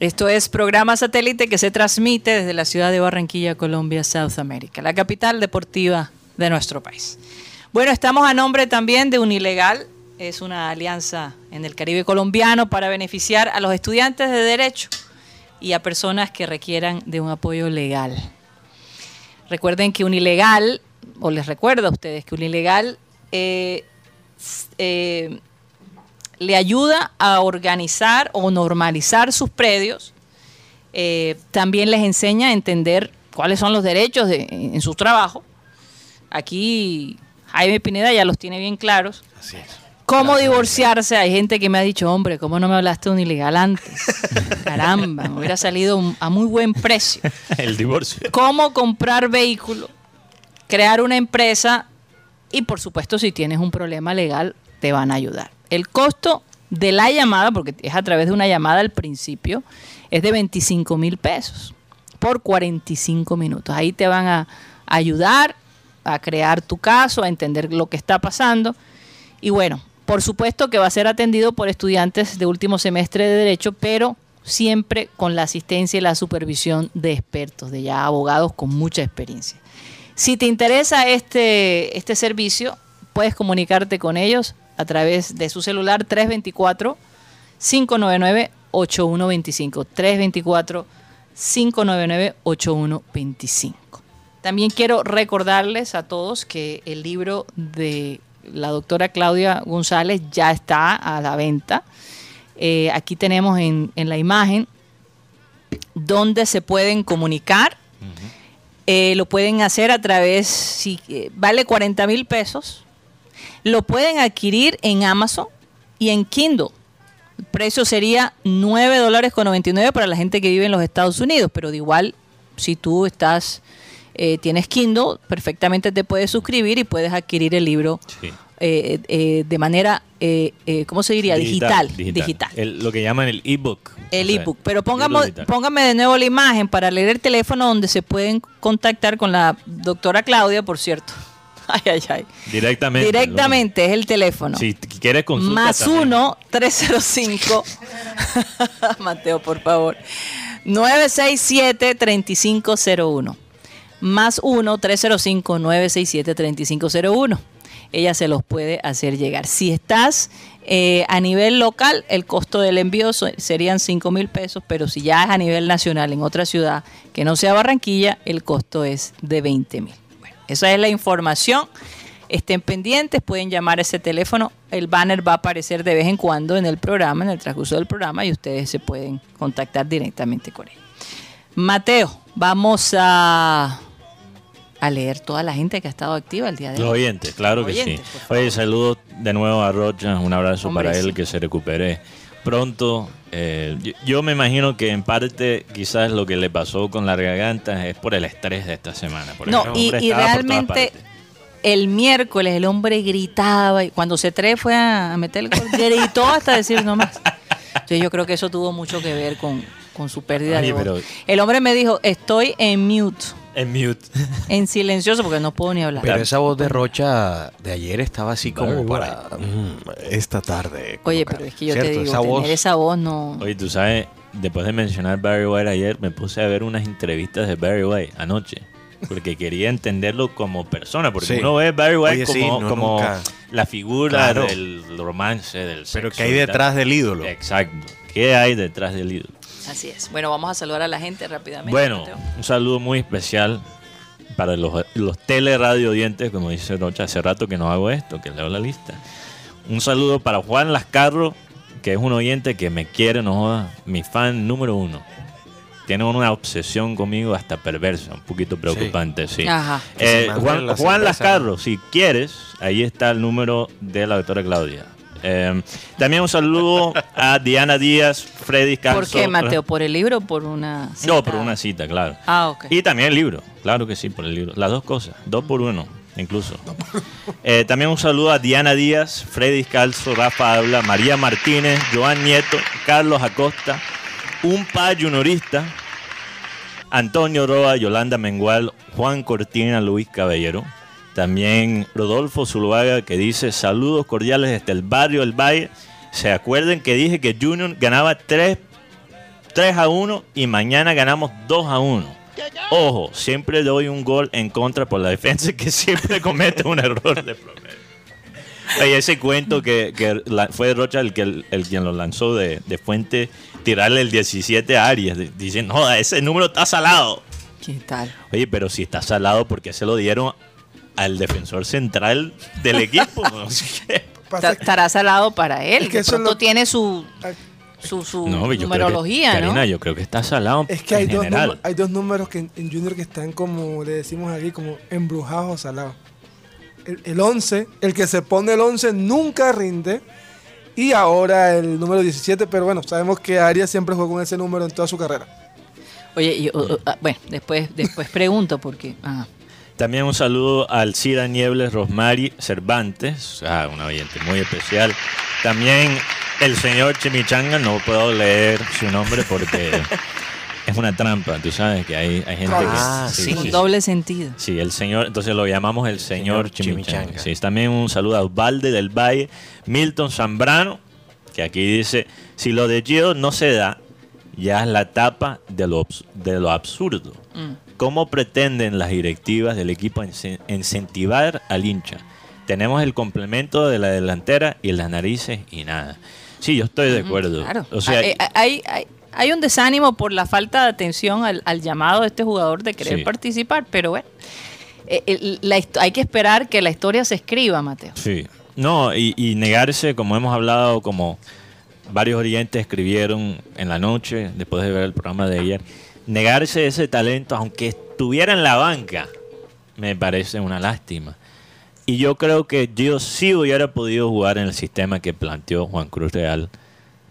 Esto es programa satélite que se transmite desde la ciudad de Barranquilla, Colombia, South America, la capital deportiva de nuestro país. Bueno, estamos a nombre también de Unilegal, es una alianza en el Caribe colombiano para beneficiar a los estudiantes de Derecho y a personas que requieran de un apoyo legal. Recuerden que Unilegal, o les recuerdo a ustedes que Unilegal eh, eh, le ayuda a organizar o normalizar sus predios. Eh, también les enseña a entender cuáles son los derechos de- en su trabajo. Aquí Jaime Pineda ya los tiene bien claros. Así es. ¿Cómo divorciarse? Hay gente que me ha dicho, hombre, ¿cómo no me hablaste de un ilegal antes? Caramba, me hubiera salido a muy buen precio. el divorcio. ¿Cómo comprar vehículo? Crear una empresa y por supuesto si tienes un problema legal te van a ayudar. El costo de la llamada, porque es a través de una llamada al principio, es de 25 mil pesos por 45 minutos. Ahí te van a ayudar a crear tu caso, a entender lo que está pasando. Y bueno, por supuesto que va a ser atendido por estudiantes de último semestre de Derecho, pero siempre con la asistencia y la supervisión de expertos, de ya abogados con mucha experiencia. Si te interesa este, este servicio, puedes comunicarte con ellos a través de su celular 324 599 8125 324 599 8125. También quiero recordarles a todos que el libro de la doctora Claudia González ya está a la venta. Eh, aquí tenemos en, en la imagen donde se pueden comunicar. Eh, lo pueden hacer a través, si eh, vale 40 mil pesos. Lo pueden adquirir en Amazon y en Kindle. El precio sería 9 dólares con 99 para la gente que vive en los Estados Unidos, pero de igual, si tú estás, eh, tienes Kindle, perfectamente te puedes suscribir y puedes adquirir el libro Sí. eh, eh, de manera, eh, eh, ¿cómo se diría? Digital. Digital. El- lo que llaman el ebook. El sea, ebook. Pero digital. póngame de nuevo la imagen para leer el teléfono donde se pueden contactar con la doctora Claudia, por cierto. Ay, ay, ay. Directamente. Directamente es el teléfono. Si quieres consulta Más también. 1 305 Mateo, por favor. 967 3501. Más 1 305 967 3501. Ella se los puede hacer llegar. Si estás eh, a nivel local, el costo del envío serían 5 mil pesos, pero si ya es a nivel nacional en otra ciudad que no sea Barranquilla, el costo es de 20 mil. Esa es la información. Estén pendientes, pueden llamar a ese teléfono. El banner va a aparecer de vez en cuando en el programa, en el transcurso del programa, y ustedes se pueden contactar directamente con él. Mateo, vamos a, a leer toda la gente que ha estado activa el día de Los hoy. oyentes, claro que Oyentes, sí. Oye, saludos de nuevo a Rocha, un abrazo Hombre, para él, sí. que se recupere pronto. Eh, yo, yo me imagino que en parte quizás lo que le pasó con la garganta es por el estrés de esta semana. porque No, y, realmente el miércoles el hombre gritaba y cuando se tre fue a, meter el gol, gritó hasta decir no más. Entonces yo creo que eso tuvo mucho que ver con, con su pérdida de voz. pero- El hombre me dijo, estoy en mute, En mute. en silencioso porque no puedo ni hablar. Pero esa voz de Rocha de ayer estaba así como para mm, esta tarde. Oye, pero es que yo te ¿cierto? digo, esa tener voz, esa voz no... Oye, tú sabes, después de mencionar Barry White ayer, me puse a ver unas entrevistas de Barry White anoche. Porque quería entenderlo como persona. Porque Sí. uno ve a Barry White Oye, sí, como, no, como nunca. la figura Claro. del romance, del Pero sexo que hay detrás del ídolo. Exacto. ¿Qué hay detrás del ídolo? Así es. Bueno, vamos a saludar a la gente rápidamente. Bueno, un saludo muy especial para los, los teleradio oyentes, como dice Rocha, hace rato que no hago esto, que leo la lista. Un saludo para Juan Lascarro, que es un oyente que me quiere, no joda, mi fan número uno. Tiene una obsesión conmigo hasta perversa, un poquito preocupante, sí. Ajá. Eh, Juan, Lascarro, si quieres, ahí está el número de la doctora Claudia. Eh, también un saludo a Diana Díaz, Freddy Calzo. ¿Por qué, Mateo? ¿Por el libro o por una No, cita? por una cita, claro. Ah, ok. Y también el libro, claro que sí, por el libro. Las dos cosas, dos por uno, incluso. Eh, también un saludo a Diana Díaz, Freddy Calzo, Rafa Habla, María Martínez, Joan Nieto, Carlos Acosta, un pa juniorista, Antonio Roa, Yolanda Mengual, Juan Cortina, Luis Caballero. También Rodolfo Zuluaga que dice saludos cordiales desde el barrio El Valle. Se acuerden que dije que Junior ganaba 3 3 a 1 y mañana ganamos 2 a 1. Ojo, siempre doy un gol en contra por la defensa que siempre comete un error de promedio. Oye, ese cuento que, que la- fue Rocha el, que, el, quien lo lanzó de, de Fuente, tirarle el 17 a Arias, diciendo, no, ese número está salado. ¿Qué tal? Oye, pero si está salado, ¿por qué se lo dieron al defensor central del equipo? No Estará salado para él. Es que eso lo- tiene su, Ah, su, su No, yo creo que- numerología, ¿no? Karina, yo creo que está salado Es que hay en dos, general. números, hay dos números que en, en Junior que están como, le decimos aquí, como embrujados o salados. El, el 11, el que se pone el 11 nunca rinde. Y ahora el número 17, pero bueno, sabemos que Arias siempre jugó con ese número en toda su carrera. Oye, yo, uh, uh, ah, bueno, después, después pregunto porque... ajá. También un saludo al Cira Niebles Rosmari Cervantes, ah, un oyente muy especial. También el señor Chimichanga, no puedo leer su nombre porque es una trampa, tú sabes que hay, hay gente Ah, que... sí. Con doble sentido. Sí, el señor, entonces lo llamamos el señor, Señor Chimichanga. Chimichanga. Sí, también un saludo a Osvalde del Valle, Milton Zambrano, que aquí dice, si lo de Gio no se da, ya es la tapa de lo, de lo absurdo. Mm. ¿Cómo pretenden las directivas del equipo incen- incentivar al hincha? Tenemos el complemento de la delantera y las narices y nada. Sí, yo estoy de acuerdo. Claro. O sea, Ah, eh, hay, hay, hay un desánimo por la falta de atención al, al llamado de este jugador de querer Sí. participar, pero bueno, eh, el- la hist- hay que esperar que la historia se escriba, Mateo. Sí. No, y, y negarse, como hemos hablado, como varios oyentes escribieron en la noche, después de ver el programa de ayer, negarse ese talento, aunque estuviera en la banca, me parece una lástima. Y yo creo que yo sí hubiera podido jugar en el sistema que planteó Juan Cruz Real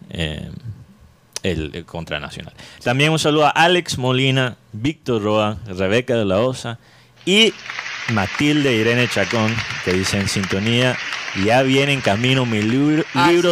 eh, el, contra Nacional. También un saludo a Alex Molina, Víctor Roa, Rebeca de la Osa y Matilde Irene Chacón, que dice en sintonía, ya viene en camino mi libro,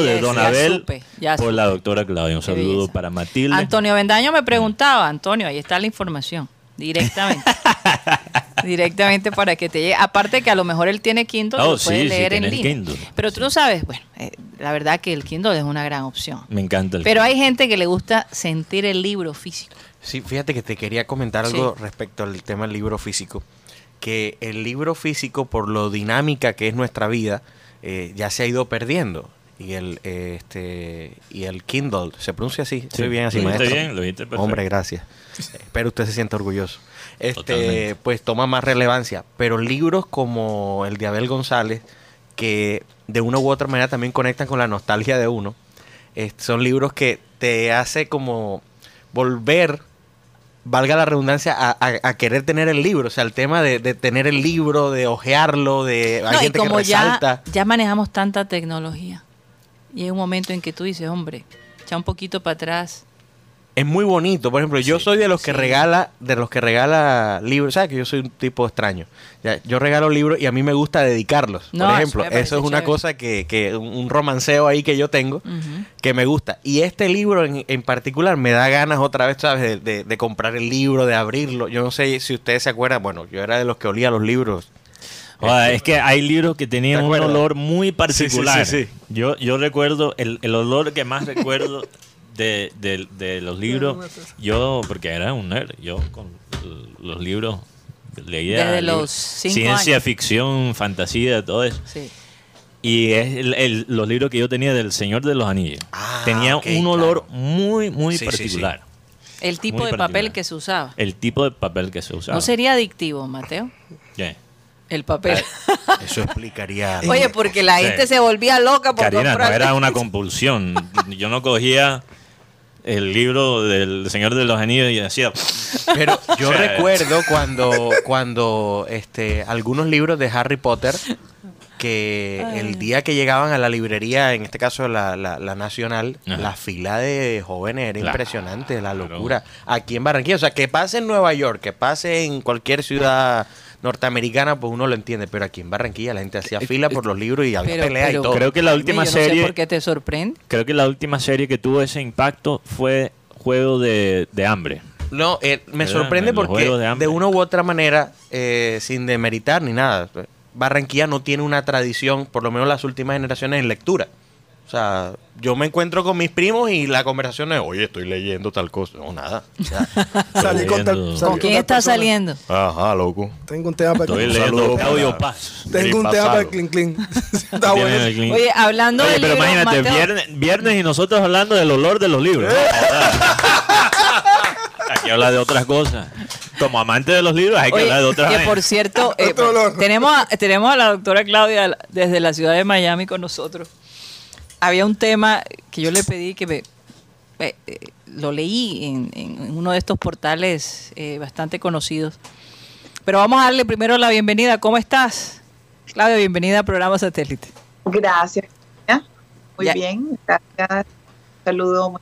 de es, Don ya Abel supe, ya por supe. la doctora Claudia. Un saludo para Matilde. Antonio Bendaño me preguntaba, Antonio, ahí está la información, directamente. directamente para que te llegue. Aparte que a lo mejor él tiene Kindle, Oh, lo puede sí, sí, leer en línea. Kindle. Pero tú no sabes, bueno, eh, la verdad que el Kindle es una gran opción. Me encanta el Pero hay gente que le gusta sentir el libro físico. Sí, fíjate que te quería comentar algo Sí. respecto al tema del libro físico. Que el libro físico, por lo dinámica que es nuestra vida, eh, ya se ha ido perdiendo. Y el, eh, este, y el Kindle, ¿se pronuncia así? Estoy bien así, maestro. bien, lo perfecto. Hombre, gracias. Espero usted se sienta orgulloso. Este, Totalmente. pues toma más relevancia. Pero libros como el de Abel González, que de una u otra manera también conectan con la nostalgia de uno, son libros que te hace como volver, valga la redundancia, a, a- a querer tener el libro. O sea, el tema de, de tener el libro, de ojearlo, de hay No, y gente que como ya, resalta. ya manejamos tanta tecnología, y hay un momento en que tú dices, hombre, echa un poquito para atrás. Es muy bonito. Por ejemplo, yo Sí, soy de los que sí. regala, de los que regala libros. ¿Sabes que yo soy un tipo extraño? Ya, yo regalo libros y a mí me gusta dedicarlos. No, por eso ejemplo, eso, es una chévere. cosa que, que un romanceo ahí que yo tengo que me gusta. Y este libro en, en particular me da ganas otra vez, ¿sabes? De, de- de comprar el libro, de abrirlo. Yo no sé si ustedes se acuerdan. Bueno, yo era de los que olía los libros. Joder, es que hay libros que tenían ¿Te un olor muy particular. Sí, sí, sí, sí. Yo, yo recuerdo, el, el olor que más recuerdo de, de- de los libros, yo, porque era un nerd, yo con los libros leía Desde libros- los cinco ciencia años. ficción, fantasía, todo eso. Sí. Y es el- el- los libros que yo tenía del Señor de los Anillos. Ah, tenía un olor claro. muy, muy Sí, sí, sí. particular. El tipo Muy de papel que se usaba. El tipo de papel que se usaba. ¿No sería adictivo, Mateo? ¿Qué? El papel. Eso explicaría. Oye, porque la Sí. gente se volvía loca por Karina, no era una compulsión. Yo no cogía el libro del Señor de los Anillos y hacía... Pero yo recuerdo cuando, cuando este, algunos libros de Harry Potter, que el día que llegaban a la librería, en este caso la, la, la nacional, Ajá. la fila de jóvenes era impresionante, la claro. locura. Aquí en Barranquilla, o sea, que pase en Nueva York, que pase en cualquier ciudad norteamericana, pues uno lo entiende, pero aquí en Barranquilla la gente hacía fila por los libros y había Pero- pelea pero- y todo. Creo que la última Yo no sé serie... por qué te sorprende. Creo que la última serie que tuvo ese impacto fue Juego de, de Hambre. No, eh, me ¿Verdad? sorprende porque de de, una u otra manera, eh, sin demeritar ni nada, Barranquilla no tiene una tradición, por lo menos las últimas generaciones, en lectura. O sea, yo me encuentro con mis primos y la conversación es, oye, estoy leyendo tal cosa. No, nada. O sea, Salí con tal- salí ¿Con quién tal estás persona. saliendo? Ajá, loco. Tengo un tema para Estoy leyendo Claudio Paz. Tengo un tema para el clean clean. Está bueno. Oye, hablando Oye, del pero imagínate, Mateo, viernes, viernes y nosotros hablando del olor de los libros. No, Aquí habla de otras cosas. Como amante de los libros hay que Oye, hablar de otras que vainas. por cierto, eh, tenemos, a, tenemos a la doctora Claudia desde la ciudad de Miami con nosotros. Había un tema que yo le pedí que me, eh, eh, lo leí en, en uno de estos portales eh, bastante conocidos. Pero vamos a darle primero la bienvenida. ¿Cómo estás? Claudia, bienvenida al programa Satélite. Gracias. Muy Ya. bien, gracias. Un saludo muy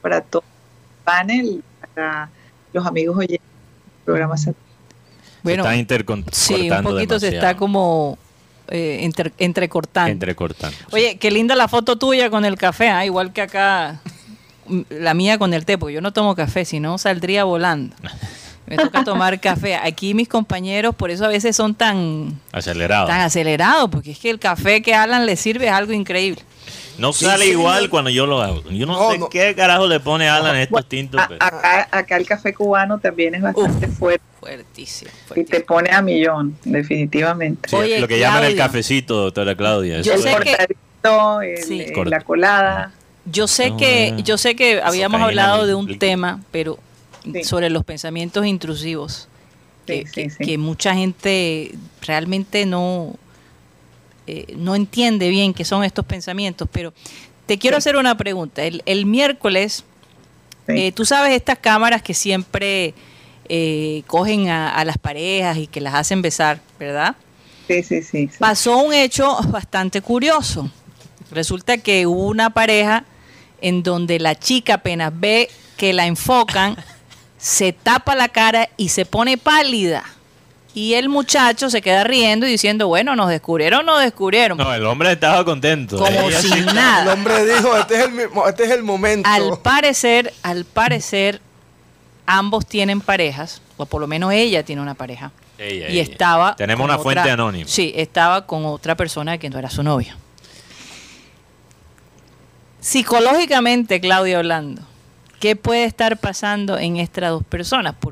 para todo el panel, para los amigos oyentes del programa. Sat- Bueno, se está intercortando sí, un poquito se está como eh, entre- entrecortando. entrecortando. Oye, qué linda la foto tuya con el café, ¿ah? igual que acá la mía con el té, porque yo no tomo café, si no saldría volando. Me toca tomar café. Aquí mis compañeros, por eso a veces son tan, acelerado. tan acelerados, porque es que el café que Alan le sirve es algo increíble. No sale igual cuando yo lo hago. Yo no, No, sé no. qué carajo le pone Alan a estos tintos. A- pero- acá, acá el café cubano también es bastante fuerte Fuertísimo. y te pone a millón, definitivamente. Sí, Oye, lo que llaman el cafecito, doctora Claudia. Yo el que- cortadito, el- eh, la colada. Yo sé No, que, eh, yo sé que habíamos hablado de un tema, pero Sí. sobre los pensamientos intrusivos. que, Sí, sí, que- sí. que mucha gente realmente no, eh, no entiende bien qué son estos pensamientos, pero te quiero hacer una pregunta. El, el miércoles, Sí. eh, tú sabes estas cámaras que siempre eh, cogen a, a las parejas y que las hacen besar, ¿verdad? Sí, sí, sí. sí. Pasó un hecho bastante curioso. Resulta que hubo una pareja en donde la chica apenas ve que la enfocan, se tapa la cara y se pone pálida. Y el muchacho se queda riendo y diciendo, bueno, nos descubrieron, nos descubrieron. No, el hombre estaba contento. Como Ella si sí- El nada. hombre dijo, este es el, este es el momento. Al parecer, al parecer, ambos tienen parejas, o por lo menos ella tiene una pareja. Ella, y ella. estaba. Tenemos una fuente otra- anónima. Sí, estaba con otra persona que no era su novio. Psicológicamente, Claudia Orlando, ¿qué puede estar pasando en estas dos personas? Porque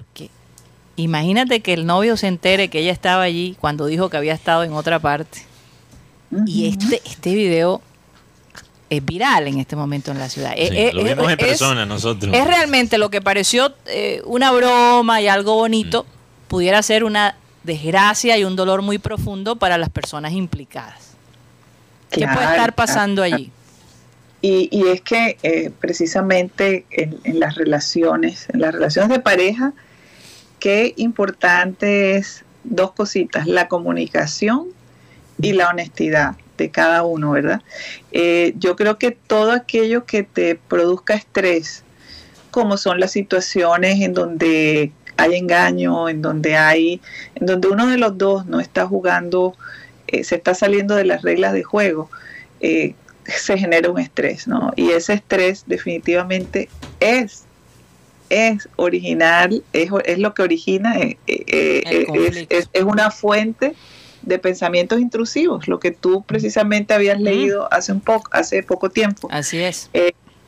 imagínate que el novio se entere que ella estaba allí cuando dijo que había estado en otra parte. Y este, este video es viral en este momento en la ciudad. Sí, Eh, eh, lo vimos en es- persona nosotros. es realmente lo que pareció eh, una broma y algo bonito, pudiera ser una desgracia y un dolor muy profundo para las personas implicadas. ¿Qué puede estar pasando claro. allí? Y, y es que eh, precisamente en, en las relaciones, en las relaciones de pareja, qué importante es dos cositas, la comunicación y la honestidad de cada uno, ¿verdad? Eh, yo creo que todo aquello que te produzca estrés, como son las situaciones en donde hay engaño, en donde hay, en donde uno de los dos no está jugando, eh, se está saliendo de las reglas de juego, eh, se genera un estrés, ¿no? Y ese estrés definitivamente es, es original, es, es lo que origina, eh, eh, eh, es- es una fuente de pensamientos intrusivos, lo que tú precisamente habías leído hace un poco, hace poco tiempo. Así es.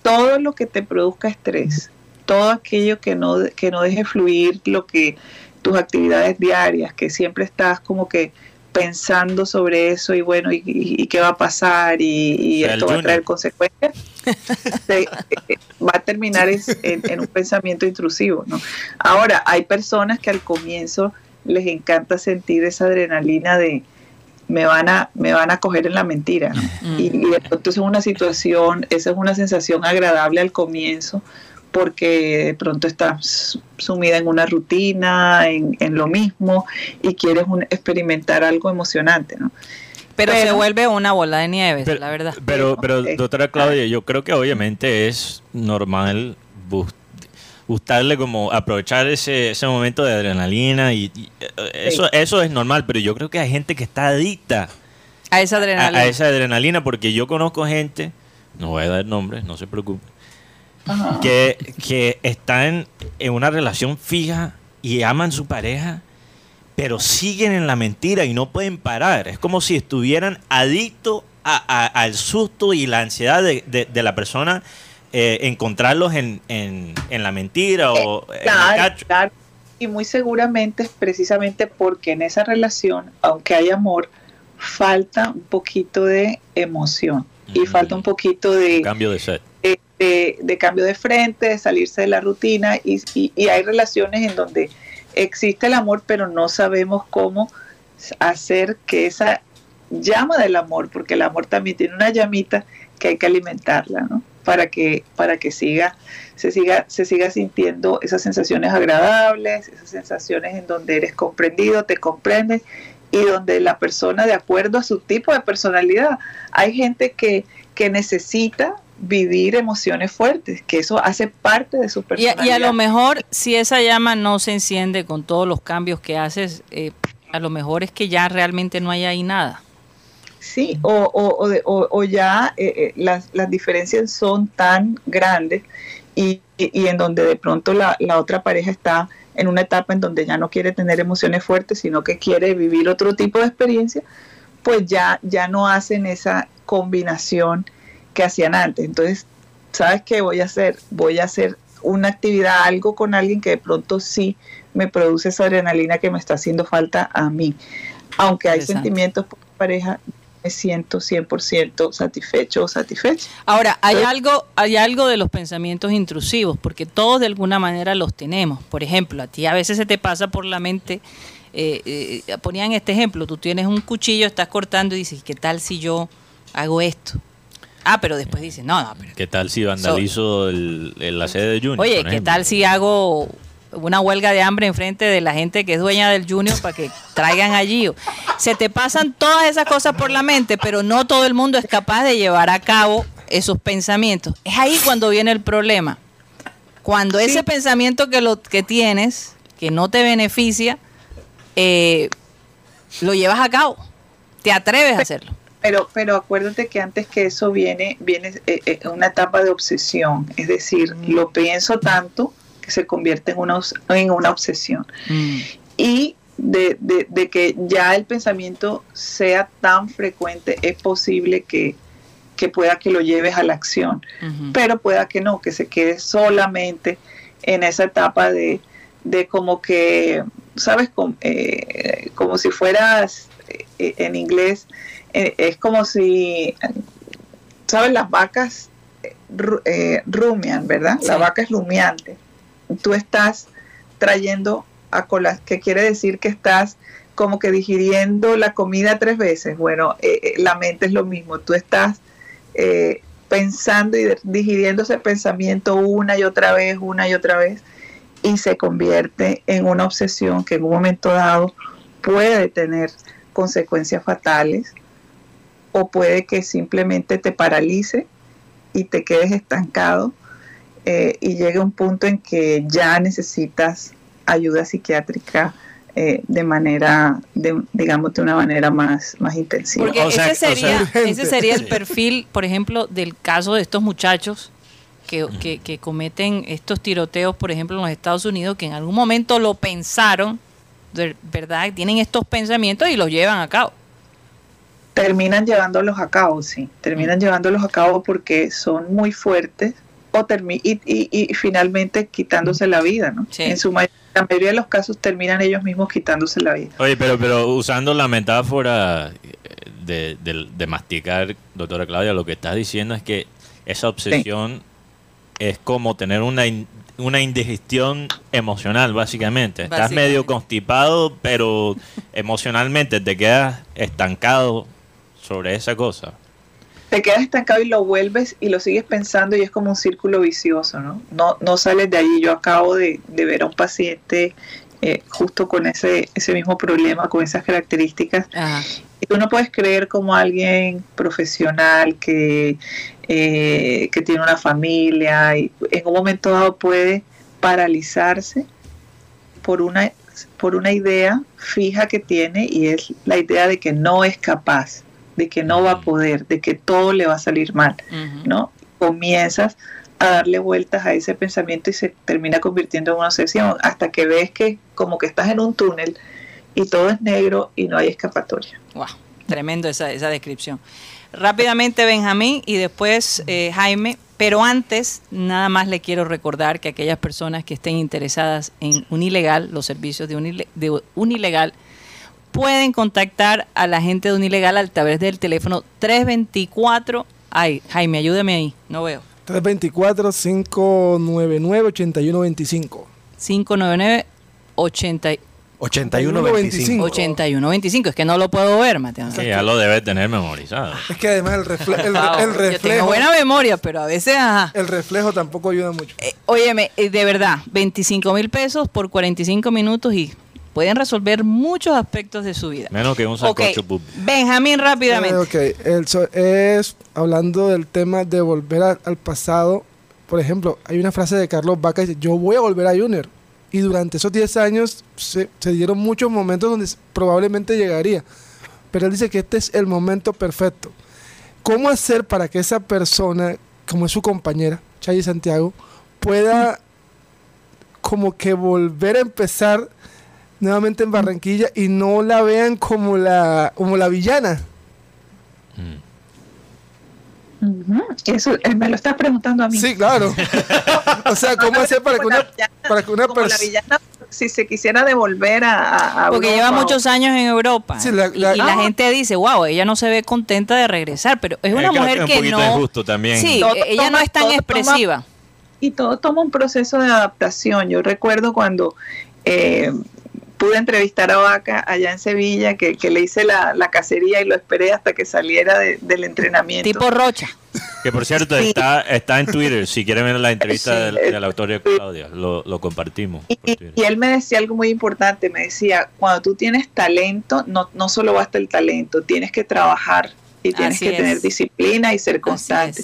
todo lo que te produzca estrés, todo aquello que no, que no deje fluir lo que tus actividades diarias, que siempre estás como que pensando sobre eso y bueno, y, y- y qué va a pasar y, y O sea, el esto va a traer consecuencias, se- eh, va a terminar es- en, en un pensamiento intrusivo. ¿no? Ahora, hay personas que al comienzo les encanta sentir esa adrenalina de me van a, me van a coger en la mentira. ¿no? Mm. Y, y de pronto es una situación, esa es una sensación agradable al comienzo, porque de pronto estás sumida en una rutina, en, en lo mismo, y quieres un- experimentar algo emocionante, ¿no? Pero, se Pero- vuelve una bola de nieve, Pero, la verdad. pero, pero, doctora Claudia, yo creo que obviamente es normal gustarle como aprovechar ese, ese momento de adrenalina y, y, eh, eso, eso es normal, pero yo creo que hay gente que está adicta A esa a, adrenalina. a esa adrenalina porque yo conozco gente, no voy a dar nombres, no se preocupe, Ajá. que, que están en una relación fija y aman su pareja, pero siguen en la mentira y no pueden parar. Es como si estuvieran adictos a- a- al susto y la ansiedad de, de- de la persona eh, encontrarlos en, en- en la mentira o en el Claro, cacho. claro. Y muy seguramente es precisamente porque en esa relación, aunque hay amor, falta un poquito de emoción y falta un poquito de, Cambio de set. De, de- cambio de frente, de salirse de la rutina y, y- y hay relaciones en donde existe el amor, pero no sabemos cómo hacer que esa llama del amor, porque el amor también tiene una llamita que hay que alimentarla, ¿no? Para que, para que siga, se siga, se siga sintiendo esas sensaciones agradables, esas sensaciones en donde eres comprendido, te comprendes y donde la persona, de acuerdo a su tipo de personalidad, hay gente que, que necesita vivir emociones fuertes, que eso hace parte de su Y, a- personalidad. y a lo mejor, si esa llama no se enciende con todos los cambios que haces, eh, a lo mejor es que ya realmente no hay ahí nada. Sí, o, o, o, de- o- o ya eh, eh, las, las diferencias son tan grandes y, y- y en donde de pronto la, la otra pareja está en una etapa en donde ya no quiere tener emociones fuertes, sino que quiere vivir otro tipo de experiencia, pues ya, ya no hacen esa combinación que hacían antes. Entonces, ¿sabes qué voy a hacer? Voy a hacer una actividad, algo con alguien que de pronto sí me produce esa adrenalina que me está haciendo falta a mí. Aunque hay sentimientos por pareja, me siento 100% satisfecho o satisfecha. Ahora, hay algo, hay algo de los pensamientos intrusivos, porque todos de alguna manera los tenemos. Por ejemplo, a ti a veces se te pasa por la mente, eh, eh, ponían este ejemplo, tú tienes un cuchillo, estás cortando y dices, ¿qué tal si yo hago esto? Ah, pero después dice, no, no, pero ¿Qué tal si vandalizo el, el- la sede de Junior? Oye, ¿qué tal si hago una huelga de hambre enfrente de la gente que es dueña del Junior para que traigan allí? Se te pasan todas esas cosas por la mente, pero no todo el mundo es capaz de llevar a cabo esos pensamientos. Es ahí cuando viene el problema. Cuando ese pensamiento que lo que tienes, que no te beneficia, eh, lo llevas a cabo, te atreves a hacerlo. Pero, pero acuérdate que antes que eso viene, viene eh, eh, una etapa de obsesión. Es decir, lo pienso tanto que se convierte en una, en una obsesión. Mm. Y de, de- de que ya el pensamiento sea tan frecuente, es posible que, que pueda que lo lleves a la acción. Pero pueda que no, que se quede solamente en esa etapa de, de como que, ¿sabes? Como, eh, como si fueras, eh, en inglés, eh, es como si, ¿sabes? Las vacas eh, ru- rumian, ¿verdad? La vaca es rumiante. Tú estás trayendo a cola, que quiere decir que estás como que digiriendo la comida tres veces. Bueno, eh, eh, la mente es lo mismo. Tú estás eh, pensando y digiriendo ese pensamiento una y otra vez, una y otra vez, y se convierte en una obsesión que en un momento dado puede tener consecuencias fatales o puede que simplemente te paralice y te quedes estancado eh, y llegue un punto en que ya necesitas ayuda psiquiátrica eh, de manera, de, digamos, de una manera más, más intensiva. Porque O sea- ese, o sea- sería, ese sería el perfil, por ejemplo, del caso de estos muchachos que, que- que cometen estos tiroteos, por ejemplo, en los Estados Unidos, que en algún momento lo pensaron, de- ¿verdad? Tienen estos pensamientos y los llevan a cabo. Terminan llevándolos a cabo, sí, terminan llevándolos a cabo porque son muy fuertes o termi y, y- y finalmente quitándose la vida, ¿no? Sí. En su may- la mayoría de los casos terminan ellos mismos quitándose la vida. Oye, pero, pero usando la metáfora eh, de, de- de masticar, doctora Claudia, lo que estás diciendo es que esa obsesión es como tener una, in- una indigestión emocional, básicamente. Estás medio constipado, pero emocionalmente te quedas estancado sobre esa cosa. Te quedas estancado y lo vuelves y lo sigues pensando y es como un círculo vicioso, ¿no? No, no sales de allí. Yo acabo de, de ver a un paciente eh, justo con ese, ese mismo problema, con esas características, Ajá. Y tú no puedes creer como alguien profesional que, eh, que tiene una familia y en un momento dado puede paralizarse por una, por una idea fija que tiene y es la idea de que no es capaz, de que no va a poder, de que todo le va a salir mal. ¿no? Comienzas a darle vueltas a ese pensamiento y se termina convirtiendo en una obsesión hasta que ves que como que estás en un túnel y todo es negro y no hay escapatoria. Wow, tremendo esa, esa descripción. Rápidamente Benjamín y después eh, Jaime, pero antes nada más le quiero recordar que aquellas personas que estén interesadas en Unilegal, los servicios de, Unile- de Unilegal, pueden contactar a la gente de Unilegal a través del teléfono 324. Ay, Jaime, ayúdame ahí, no veo. 324-599-8125. 599 80 81-25. 8125. Es que no lo puedo ver, Mateo. Que ya lo debes tener memorizado. Es que además el, refle- el, Wow, el yo tengo reflejo, buena memoria, pero a veces, ajá. el reflejo tampoco ayuda mucho. Eh, óyeme, eh, de verdad, 25 mil pesos por 45 minutos y pueden resolver muchos aspectos de su vida. Menos que un Ok, sacocho pup. Benjamín, rápidamente. Eh, ok, el so- es hablando del tema de volver a- al pasado. Por ejemplo, hay una frase de Carlos Vaca que dice, yo voy a volver a Junior. Y durante esos 10 años se, se dieron muchos momentos donde probablemente llegaría. Pero él dice que este es el momento perfecto. ¿Cómo hacer para que esa persona, como es su compañera, Chay Santiago, pueda como que volver a empezar nuevamente en Barranquilla y no la vean como la, como la villana? Mm. Eso eh, me lo estás preguntando a mí. Sí, claro. o sea, ¿cómo hacer para que una, para que una persona... si se quisiera devolver a, a- Porque Europa lleva o- muchos años en Europa. Sí, la- y- la- y, la Ah. gente dice, wow, ella no se ve contenta de regresar, pero es una mujer es un que no... también. Sí, Todo ella no es tan toma- expresiva. y todo toma un proceso de adaptación. Yo recuerdo cuando, eh, pude entrevistar a Vaca allá en Sevilla, que, que le hice la, la, cacería y lo esperé hasta que saliera de, del entrenamiento. Tipo Rocha. Que por cierto, Sí. está, está en Twitter. Si quieren ver la entrevista Sí. del, del autor de Claudia, lo, lo compartimos. Y, él me decía algo muy importante, me decía, cuando tú tienes talento, no, no solo basta el talento, tienes que trabajar y tienes Así que es. tener disciplina y ser constante.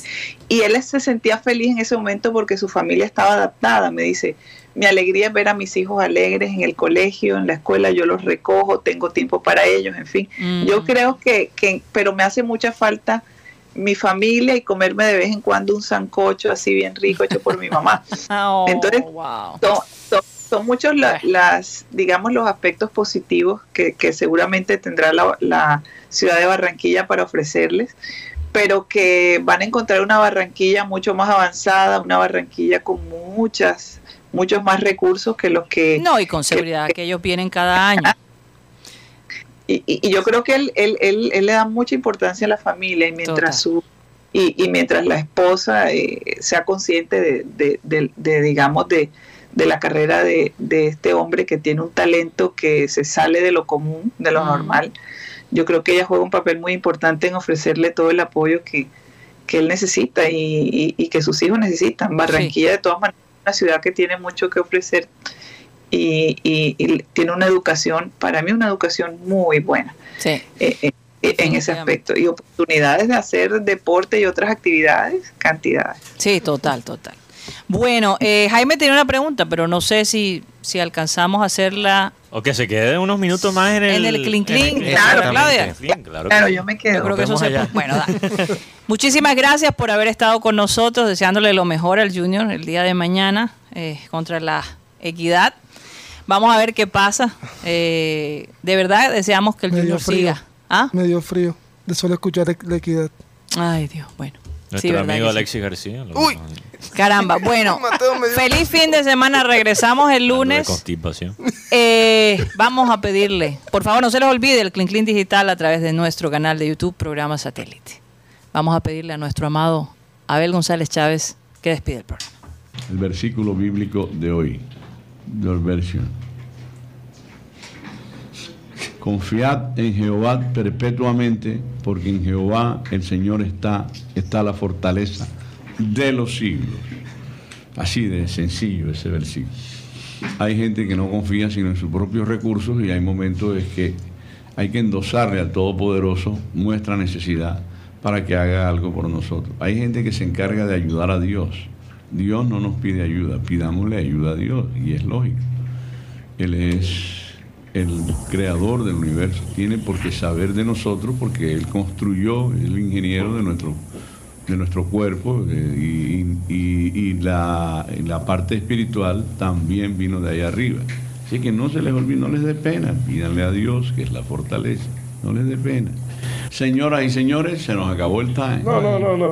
Y él se sentía feliz en ese momento porque su familia estaba adaptada. Me dice, mi alegría es ver a mis hijos alegres en el colegio, en la escuela, yo los recojo, tengo tiempo para ellos, en fin. Mm. Yo creo que, que, pero me hace mucha falta mi familia y comerme de vez en cuando un sancocho así bien rico hecho por mi mamá. Oh, Entonces, wow. son, son- son muchos la- las, digamos, los aspectos positivos que, que seguramente tendrá la, la ciudad de Barranquilla para ofrecerles, pero que van a encontrar una Barranquilla mucho más avanzada, una Barranquilla con muchas, muchos más recursos que los que... No, y con seguridad que ellos vienen cada año. Y, y- y yo creo que él, él, él, él le da mucha importancia a la familia y mientras su y, y mientras la esposa eh, sea consciente de, de- de- de, digamos de, de la carrera de, de este hombre que tiene un talento que se sale de lo común, de lo Mm. normal, yo creo que ella juega un papel muy importante en ofrecerle todo el apoyo que, que él necesita y, y- y que sus hijos necesitan. Barranquilla de todas maneras una ciudad que tiene mucho que ofrecer y, y- y tiene una educación, para mí una educación muy buena Sí. eh, eh, en ese aspecto y oportunidades de hacer deporte y otras actividades, cantidades. Sí, total, total. Bueno, eh, Jaime tiene una pregunta, pero no sé si, si alcanzamos a hacerla. O que se quede unos minutos más en el... En el clink clink, claro, Claudia. clink claro Claro, yo me Yo quedo. creo que eso se. Bueno, da. Muchísimas gracias por haber estado con nosotros, deseándole lo mejor al Junior el día de mañana eh, contra la equidad. Vamos a ver qué pasa. Eh, de verdad deseamos que el Junior frío. siga. ¿Ah? Me dio frío de solo escuchar la equidad. Ay, Dios, bueno. Nuestro Sí, ¿verdad amigo sí? Alexis García. Uy. Caramba, bueno. Feliz fin de semana. Regresamos el lunes. constipación. Eh, vamos a pedirle, por favor, no se les olvide el Clean Clean Digital a través de nuestro canal de YouTube, programa satélite. Vamos a pedirle a nuestro amado Abel González Chávez que despide el programa. El versículo bíblico de hoy, your version. Confiad en Jehová perpetuamente, porque en Jehová el Señor está, está la fortaleza de los siglos. Así de sencillo ese versículo. Hay gente que no confía sino en sus propios recursos y hay momentos en que hay que endosarle al Todopoderoso nuestra necesidad para que haga algo por nosotros. Hay gente que se encarga de ayudar a Dios. Dios no nos pide ayuda, pidámosle ayuda a Dios y es lógico. Él es el creador del universo, tiene por qué saber de nosotros porque Él construyó, el ingeniero de nuestro, de nuestro cuerpo eh, y, y- y la, y la parte espiritual también vino de ahí arriba. Así que no se les olvide, no les dé pena, pídanle a Dios que es la fortaleza, no les dé pena. Señoras y señores, se nos acabó el time. No, no, no, no.